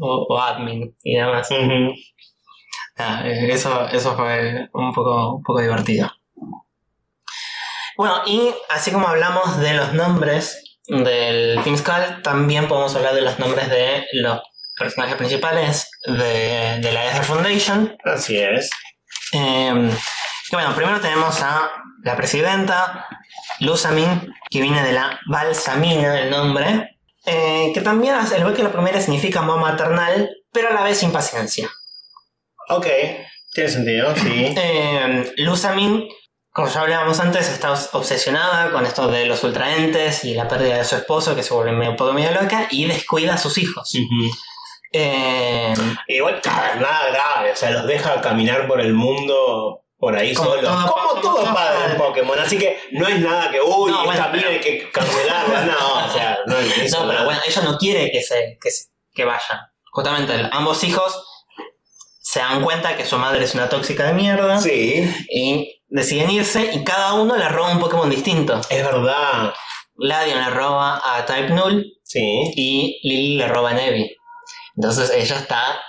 O, o admin y demás. Ah, eso, eso fue un poco, un poco divertido. Bueno, y así como hablamos de los nombres del Team Skull, también podemos hablar de los nombres de los personajes principales de, de la Ether Foundation. Así es. Eh, que bueno, primero tenemos a la presidenta, Lusamin, que viene de la balsamina, el nombre, eh, que también, al igual que la primera, significa mamá maternal, pero a la vez impaciencia. Ok, tiene sentido, sí. Eh, Lusamin, como ya hablábamos antes, está obs- obsesionada con esto de los ultraentes y la pérdida de su esposo, que se vuelve medio, un poco medio loca, y descuida a sus hijos. Ujú. Eh, Igual, nada grave, o sea, los deja caminar por el mundo por ahí Como todo Como todo padre en Pokémon, así que no es nada que, uy, No, esta bueno, hay que cancelarla, no, o sea, no es eso, no, pero nada. bueno, ella no quiere que, se, que, se- que vayan. Justamente ambos hijos se dan cuenta que su madre es una tóxica de mierda Sí, y deciden irse y cada uno le roba un Pokémon distinto. es verdad. Ladion le roba a Type Null Sí. y Lily le roba a Nevi. Entonces ella está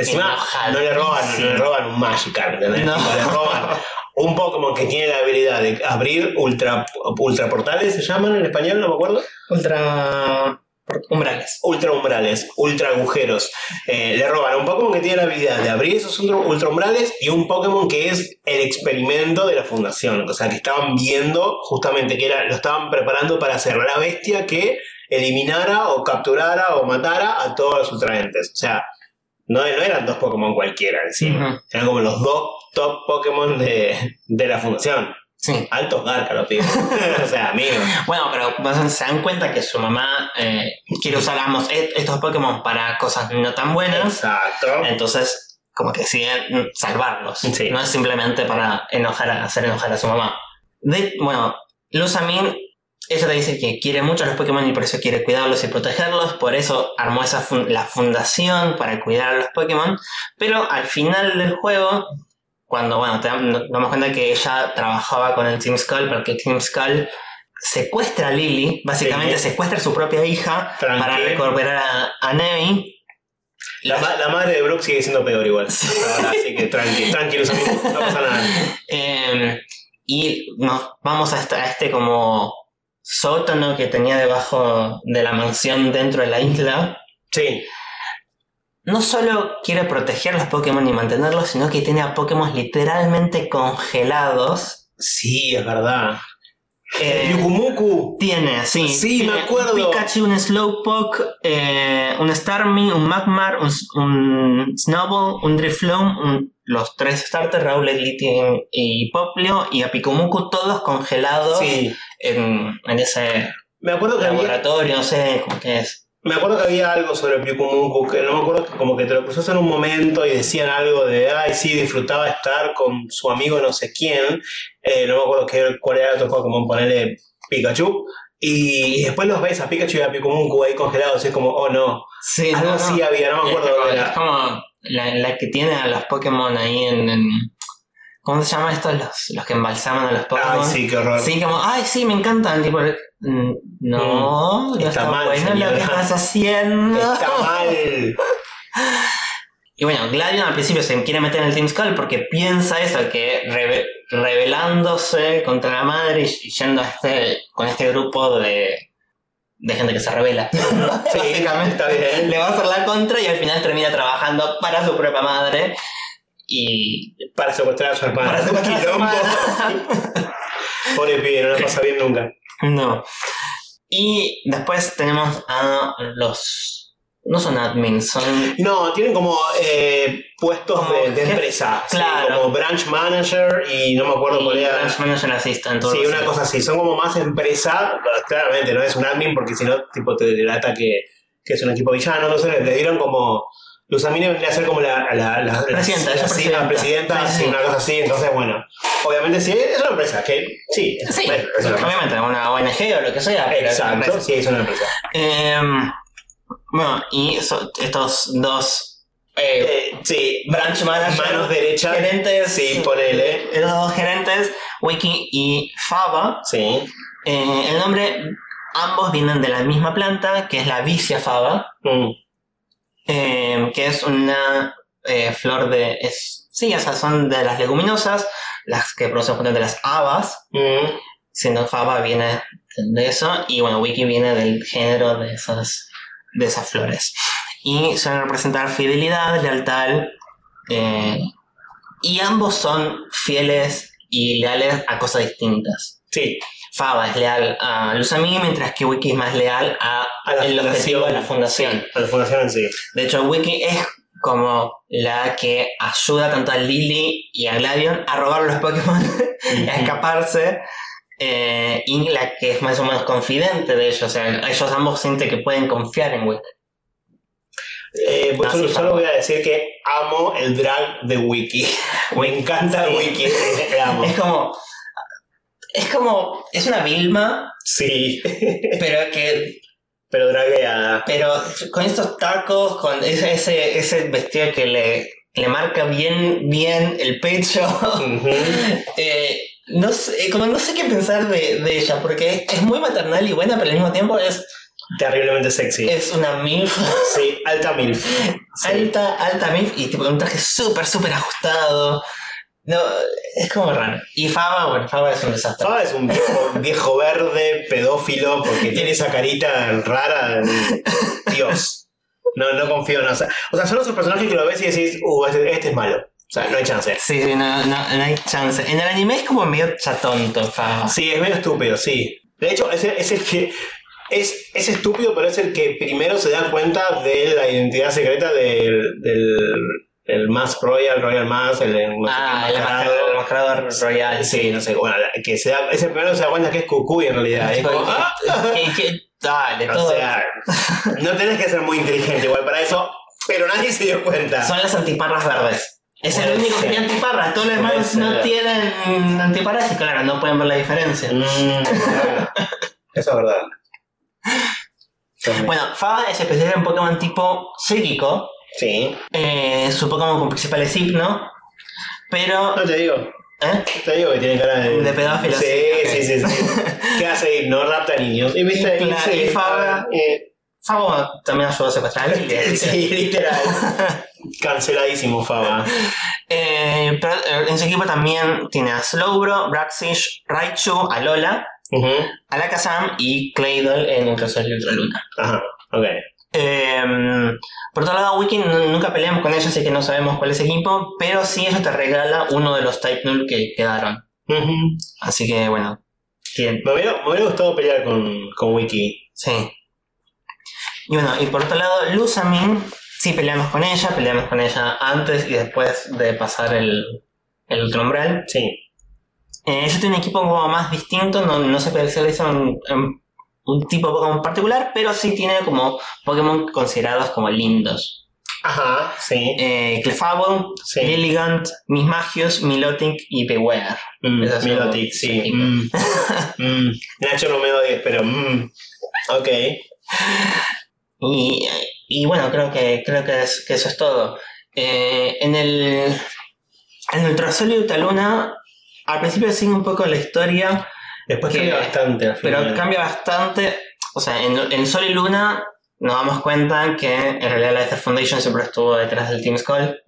Encima Enojado. no le roban, no le roban un Magikarp, ¿entendés? No. Le roban un Pokémon que tiene la habilidad de abrir ultra, ultra portales, ¿se llaman en español? No me acuerdo. ultra umbrales. Ultra umbrales, ultra agujeros. Eh, le roban un Pokémon que tiene la habilidad de abrir esos ultra, ultra umbrales y un Pokémon que es el experimento de la fundación. O sea, que estaban viendo justamente que era, lo estaban preparando para hacer la bestia que eliminara o capturara o matara a todos los ultraentes. O sea, no, no eran dos Pokémon cualquiera encima. Ujú. Eran como los dos top Pokémon de, de la fundación. Sí. Altos Gárcaros, tío. [LAUGHS] o sea, amigo. Bueno, pero se dan cuenta que su mamá eh, quiere usar ambos e- estos Pokémon para cosas no tan buenas. Exacto. Entonces, como que deciden salvarlos. Sí. No es simplemente para enojar a, hacer enojar a su mamá. De, bueno, Lusamin, ella te dice que quiere mucho a los Pokémon y por eso quiere cuidarlos y protegerlos. Por eso armó esa fun- la fundación para cuidar a los Pokémon. Pero al final del juego, cuando bueno, te damos cuenta que ella trabajaba con el Team Skull, porque Team Skull secuestra a Lily, básicamente Sí. secuestra a su propia hija para recuperar a, a Nemi. La, ma- la madre de Brooke sigue siendo peor igual. Ahora, así que tranqui, tranquilos amigos, no pasa nada. [LAUGHS] Eh, y nos vamos a este como sótano que tenía debajo de la mansión dentro de la isla. Sí, No solo quiere proteger los Pokémon y mantenerlos, sino que tiene a Pokémon literalmente congelados. sí, es verdad. Eh, Yukumuku. tiene, sí. Sí, me acuerdo. Un Pikachu, un Slowpoke, eh, un Starmie, un Magmar, un, un Snowball, un Drifloon, un- los tres starters, Rowlet, Lithium y Poplio, y a Pikumuku, todos congelados Sí. En, en ese Me acuerdo que había, laboratorio, no sé cómo que es. me acuerdo que había algo sobre el Pyukumuku, que no me acuerdo, que como que te lo cruzas en un momento y decían algo de, ay, sí, disfrutaba estar con su amigo no sé quién. Eh, no me acuerdo qué, cuál era el otro Pokémon, ponerle Pikachu. Y, y después los ves a Pikachu y a Pyukumuku ahí congelados y es como, oh no. Sí, Algo no, no. así había, no me Es acuerdo dónde es como la, la que tiene a los Pokémon ahí en, en- ¿Cómo se llama esto? Los, los que embalsaman a los Pokémon. Ay, sí, qué horror. Sí, como, ay, sí, me encantan. Tipo, mm, no, no Está está, mal, bueno lo que estás [LAUGHS] haciendo. Está mal. Y bueno, Gladion al principio se quiere meter en el Team Skull porque piensa eso, que reve- rebelándose contra la madre y yendo a este, con este grupo de, de gente que se revela. [LAUGHS] Sí, [LAUGHS] Básicamente. está bien. Le va a hacer la contra y al final termina trabajando para su propia madre. Y Para secuestrar a su hermano. para secuestrar a su. [LAUGHS] Pobre pibe, no la pasa bien nunca. No. Y después tenemos a los. No son admins, son. No, tienen como eh, puestos Como de, empresa. sí, claro. como branch manager y no me acuerdo cuál y era. Branch Manager Assistant. Sí, una cosa así. Son como más empresa. Claramente no es un admin porque si no, tipo, te delata que, que es un equipo villano. Entonces le dieron como. Los amines vendría a ser como la, la, la- Presidenta, la- presidenta. la presidenta, Sí, una cosa así. Entonces, bueno, obviamente sí, es una empresa. Que sí, Sí, bueno, es una empresa. obviamente, una ONG o lo que sea. pero es Exacto, empresa. sí, es una empresa. Em, bueno, y eso- estos dos eh, Eh, sí, branch managers, manos derechas. gerentes, Sí, ponele. Los dos gerentes, Wiki y Faba, Sí. eh, el nombre, ambos vienen de la misma planta, que es la Vicia Faba, Mm. Eh, que es una eh, flor de... Es, sí, o sea, son de las leguminosas, las que producen justamente las habas, Mm. siendo Faba viene de eso, y bueno, Wiki viene del género de esas, de esas flores. Y suelen representar fidelidad, lealtad, eh, y ambos son fieles y leales a cosas distintas. Sí, Faba es leal a Lusami, mientras que Wiki es más leal a, a la el objetivo de la fundación. a la fundación en sí. De hecho, Wiki es como la que ayuda tanto a Lily y a Gladion a robar los Pokémon, [LAUGHS] a escaparse, eh, y la que es más o menos confidente de ellos. O sea, ellos ambos sienten que pueden confiar en Wiki. Eh, pues No, solo, voy a decir que amo el drag de Wiki. [LAUGHS] Me encanta. Wiki. Le amo. [LAUGHS] Es como. Es como. Es una Vilma, Sí, [LAUGHS] pero que. pero dragueada. Pero con estos tacos, con ese, ese, ese vestido que le, le marca bien, bien el pecho. [LAUGHS] Eh, no sé, como no sé qué pensar de, de ella, porque es muy maternal y buena, pero al mismo tiempo es, Terriblemente sexy. es una MILF, Sí, alta milf. Sí. [LAUGHS] alta, alta MILF y tipo un traje súper, súper ajustado. No, es como raro. Y Faba, bueno, Faba es un desastre. Faba es un viejo, [LAUGHS] viejo verde, pedófilo, porque tiene esa carita rara. Dios. No, no confío en o sea, o sea, son esos personajes que lo ves y decís, uh, este, este es malo. O sea, no hay chance. Sí, sí, no, no, no hay chance. En el anime es como medio chatonto, Faba. Sí, es medio estúpido, sí. De hecho, es, el- es el que es, es estúpido, pero es el que primero se da cuenta de la identidad secreta del, del el Mask Royal, Royal Mask, el, el, ah, el embajador royal. Sí, no sé, bueno, que se da, es el primero que se da cuenta que es Cucuy en realidad. Es como, ¡ah! Dale, o todo. sea, no tenés que ser muy inteligente igual para eso, pero nadie se dio cuenta. Son las antiparras verdes. Es el único que tiene antiparras, todos los demás no tienen antiparras y claro, no pueden ver la diferencia. Mm, Eso es verdad. [LAUGHS] Bueno, Faba es especial en Pokémon tipo psíquico. Sí. Eh, su Pokémon con principal es Hypno. Pero. No te digo. ¿Eh? Te digo que tiene cara de. De pedófilo. Sí, sí, sí. sí, ¿Qué hace Hypno? Rapta niños. Y viste. Y, claro, y Faba. Eh, Faba también ayudó a secuestrar a que- [LAUGHS] sí, [LAUGHS] literal. Canceladísimo Faba. [LAUGHS] Eh, pero eh, en su equipo también tiene a Slowbro, Braxish, Raichu, a Lola, Ujú. a Lakazam y Claydol en Ultrasol y Ultraluna. Ajá, ok. Eh, por otro lado, Wiki nunca peleamos con ella, así que no sabemos cuál es el equipo, pero sí ella te regala uno de los Type Null que quedaron. Así que bueno, bien, me, hubiera, me hubiera gustado pelear con, con Wiki. sí. Y bueno, y por otro lado, Lusamin, sí peleamos con ella, peleamos con ella antes y después de pasar el, el Ultra Umbral. Sí. Eh, ella tiene un equipo como más distinto, no, no se especializa en, en un tipo de Pokémon particular, pero sí tiene como Pokémon considerados como lindos. Ajá, sí. Eh, Clefable, Sí. Lilligant, Mismagius, Milotic y Beware. Mm, Milotic, sí. Mm. [LAUGHS] Mm. Nacho no me odies, pero. mm. Ok. Y, y bueno, creo que, creo que, es- que eso es todo. Eh, en el en Ultrasol y Ultraluna, al principio sigue un poco la historia, Después Que- cambia bastante al pero cambia bastante. O sea, en, en Sol y Luna nos damos cuenta que en realidad la Ether Foundation siempre estuvo detrás del Team Skull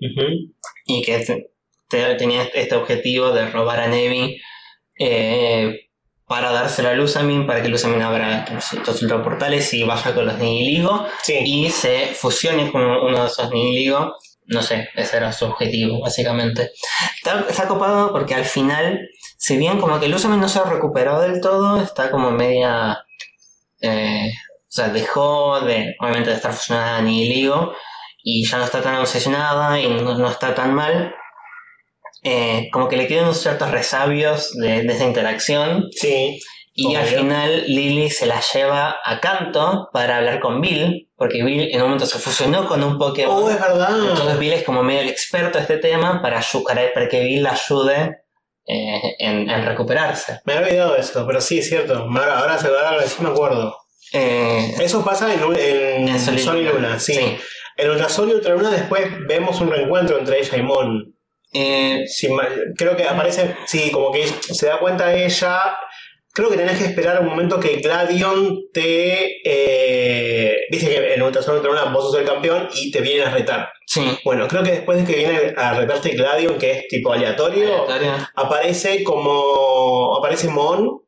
y que te- te- tenía este objetivo de robar a Nevi eh, para dárselo a Lusamin, para que Lusamin abra los, los ultraportales y vaya con los Nihiligo Sí. y se fusione con uno de esos Nihiligo. No sé, ese era su objetivo, básicamente. Está, está copado porque al final, si bien como que Lusamin no se ha recuperado del todo, está como media... eh, o sea, dejó de, obviamente, de estar fusionada a Nihiligo y ya no está tan obsesionada y no, no está tan mal. Eh, como que le quedan unos ciertos resabios de, de esa interacción Sí. y al final Lily se la lleva a Canto para hablar con Bill, porque Bill en un momento se fusionó con un Pokémon. Oh, es verdad. Entonces Bill es como medio el experto de este tema para, ayu- para, para que Bill la ayude eh, en, en recuperarse. Me había olvidado eso, pero sí, es cierto. Ahora, ahora, se- ahora sí me acuerdo. Eh, Eso pasa en, en, en Sol y Luna, sí. Sí. En Ultrasol y Ultraluna después vemos un reencuentro entre ella y Mon. Eh, creo que aparece, sí, como que se da cuenta ella. Creo que tenés que esperar un momento que Gladion te. eh, Viste que en Ultrasol y Ultraluna vos sos el campeón y te vienen a retar. sí. Bueno, creo que después de que viene a retarte Gladion, que es tipo aleatorio, Aleatorio. aparece como. Aparece Mon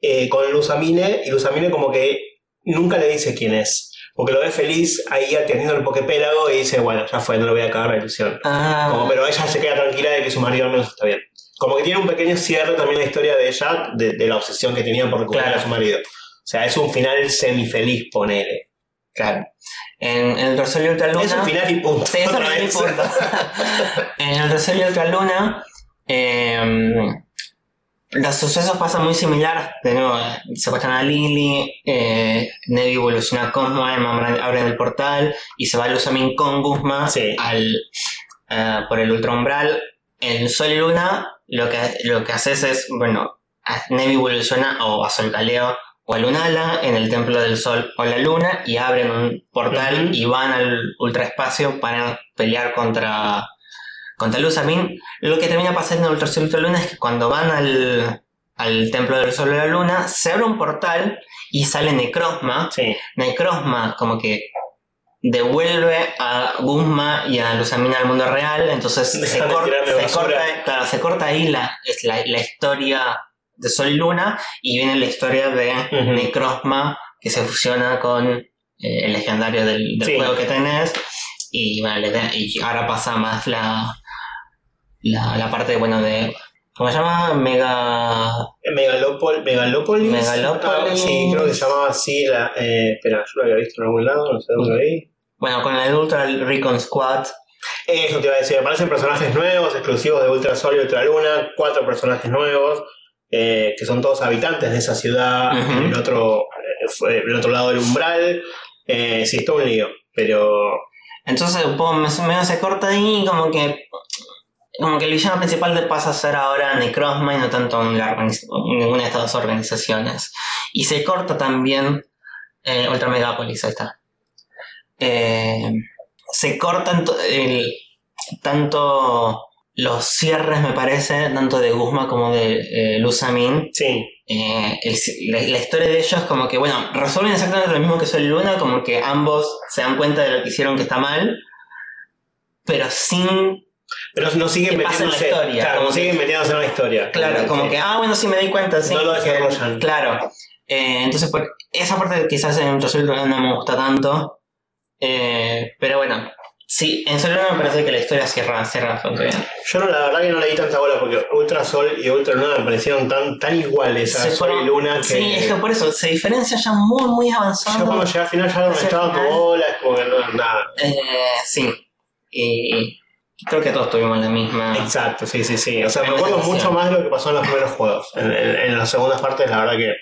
eh, con Luzamine y Luzamine como que nunca le dice quién es. Porque lo ve feliz ahí atendiendo el Poképélago y dice, bueno, ya fue, no le voy a cagar la ilusión. Ah, Como, pero ella se queda tranquila de que su marido al menos está bien. Como que tiene un pequeño cierre también la historia de ella, de, de la obsesión que tenía por recuperar Claro. a su marido. O sea, es un final semifeliz, ponele. claro. En, en el Rosal y Ultraluna. Es un final y punto. Sí, eso no me importa. en el Rosario y Otra Luna, eh, los sucesos pasan muy similar. De nuevo, eh, secuestran a Lily, eh, Nevi evoluciona a Cosmo, Emma abren- abren el portal y se va Lusamin con Guzma Sí. al, eh, por el Ultra Umbral. En Sol y Luna, lo que, lo que haces es, bueno, a- Nevi evoluciona o a Sol Caleo o a Lunala en el Templo del Sol o la Luna y abren un portal y van al ultraespacio para pelear contra, contra Lusamin. Lo que termina pasando en Ultra Sol y Luna es que cuando van al, al Templo del Sol o la Luna, se abre un portal y sale Necrozma. Sí. Necrozma como que devuelve a Guzma y a Lusamina al mundo real, entonces [LAUGHS] se, cor- corta, claro, se corta ahí la, la, la historia de Sol y Luna y viene la historia de Ujú. Necrozma que se fusiona con eh, el legendario del, del Sí. juego que tenés y, bueno, y ahora pasa más la, la, la parte bueno de ¿Cómo se llama? Mega. Megalopol, Megalopolis. Megalopolis. Ah, sí, creo que se llamaba así. La, eh, espera, yo lo había visto en algún lado, no sé dónde lo vi. Bueno, con el Ultra Recon Squad. Eso te iba a decir, aparecen personajes nuevos, exclusivos de Ultra Sol y Ultra Luna, cuatro personajes nuevos, eh, que son todos habitantes de esa ciudad, Ujú. en el otro, eh, el otro lado del umbral. Eh, sí, está un lío, pero Entonces, más o menos se corta ahí, como que. Como que el villano principal pasa a ser ahora Necrozma y no tanto en la ninguna de estas dos organizaciones. Y se corta también eh, Ultra Megapolis, ahí está. Eh, se cortan el- tanto los cierres, me parece, tanto de Guzma como de eh, Luzamin. sí, Eh, el- la, la historia de ellos como que, bueno, resuelven exactamente lo mismo que Sol y Luna, como que ambos se dan cuenta de lo que hicieron que está mal, pero sin... pero no siguen ¿Qué pasa en la metiéndose, historia? claro, no siguen metiéndose en la historia. Claro, como que, ah, bueno, sí me di cuenta, sí. No lo desarrollan. Claro. Eh, entonces, pues, esa parte quizás en y Luna no me gusta tanto, eh, pero bueno, sí, en Sol me parece que la historia cierra, cierra bastante bien. Yo no, la verdad que no le di tanta bola porque Ultra Sol y Ultra Luna me parecieron tan, tan iguales a Se Sol fueron- y Luna que. Sí, es que por eso, se diferencia ya muy, muy avanzado. Yo cuando llegué al final ya no me estaba final. bola, es como que no, nada. Eh, sí. Y creo que todos tuvimos la misma. Exacto, sí, sí, sí. O sea, me acuerdo mucho más de lo que pasó en los primeros juegos. En, en- en las segundas partes, la verdad que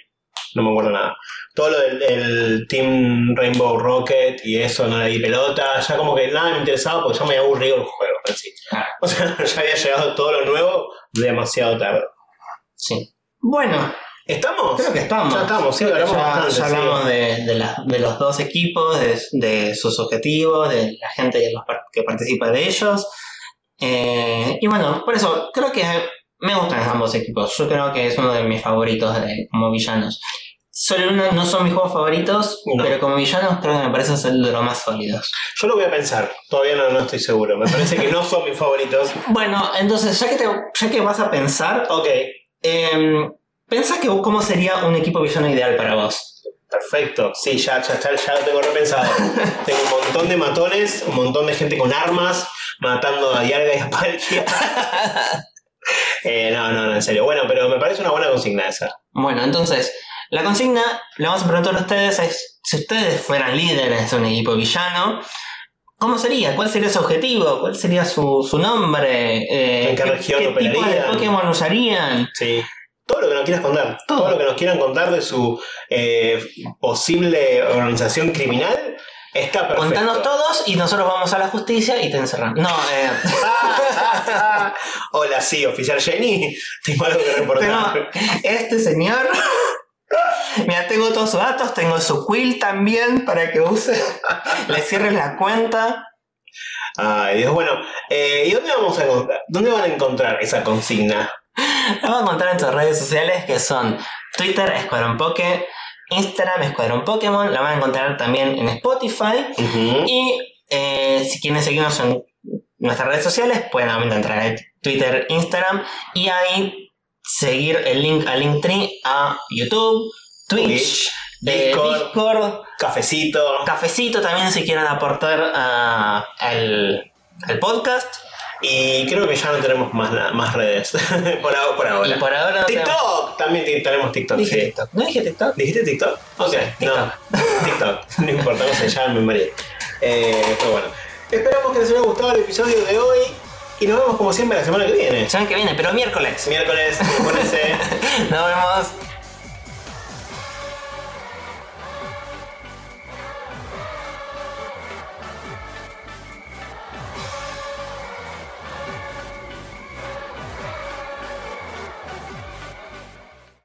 no me acuerdo nada. Todo lo del, Team Rainbow Rocket y eso, no le di pelota. Ya como que nada me interesaba porque ya me había aburrido el juego en sí. Claro. O sea, [LAUGHS] ya había llegado todo lo nuevo demasiado tarde. Sí. Bueno, ¿Estamos? creo que estamos. Ya estamos, sí, hablamos ya, bastante. ya sí. hablamos de, de, la- de los dos equipos, de, de sus objetivos, de la gente que, los par- que participa de ellos. Eh, y bueno, por eso creo que me gustan ambos equipos. Yo creo que es uno de mis favoritos de- como villanos. Solo uno no son mis juegos favoritos, No. pero como villanos creo que me parecen ser de los más sólidos. Yo lo voy a pensar, todavía no, no estoy seguro. Me parece que no son mis favoritos. [LAUGHS] Bueno, entonces ya que, te, ya que vas a pensar, Ok, Eh, ¿Pensás que cómo sería un equipo villano ideal para vos? perfecto. Sí, ya, ya, está, ya lo tengo repensado. [LAUGHS] tengo un montón de matones, un montón de gente con armas, matando a Dialga y a Palkia. [LAUGHS] Eh, no, no, no, en serio. Bueno, pero me parece una buena consigna esa. Bueno, entonces, la consigna, le vamos a preguntar a ustedes, es si ustedes fueran líderes de un equipo villano, ¿cómo sería? ¿Cuál sería su objetivo? ¿Cuál sería su, su nombre? Eh, ¿En qué región ¿Qué tipo de operarían? Pokémon usarían? Sí. Todo lo que nos quieras contar, todo, Todo. lo que nos quieran contar de su eh, posible organización criminal está perfecto. Contanos todos y nosotros vamos a la justicia y te encerramos. No, eh, [LAUGHS] Hola, sí, oficial Jenny. Tengo algo que reportar. Pero este señor. Mira, tengo todos sus datos, tengo su quill también para que use. Le cierres la cuenta. Ay, Dios, bueno, eh, ¿y dónde vamos a encontrar? ¿Dónde van a encontrar esa consigna? La van a encontrar en tus redes sociales que son Twitter, Escuadrón Poke, Instagram, Escuadrón Pokémon. La van a encontrar también en Spotify. Y eh, si quieren seguirnos en nuestras redes sociales, pueden entrar a Twitter, Instagram y ahí seguir el link a Linktree a YouTube, Twitch, Twitch, eh, Discord. Discord Cafecito. Cafecito también si quieren aportar a- al, al podcast. Y creo que ya no tenemos más, más redes. [LAUGHS] por, ahora, por ahora. Y por ahora no tenemos- TikTok. También tenemos TikTok. Dije sí. TikTok. ¿No dije TikTok? ¿Dijiste TikTok? Ok, TikTok. no. [LAUGHS] TikTok. No importa, no sé, ya me mareé. Eh, pero bueno. Esperamos que les haya gustado el episodio de hoy. Y nos vemos como siempre la semana que viene. La semana que viene, pero miércoles. Miércoles, pónganse. [LAUGHS] Nos vemos.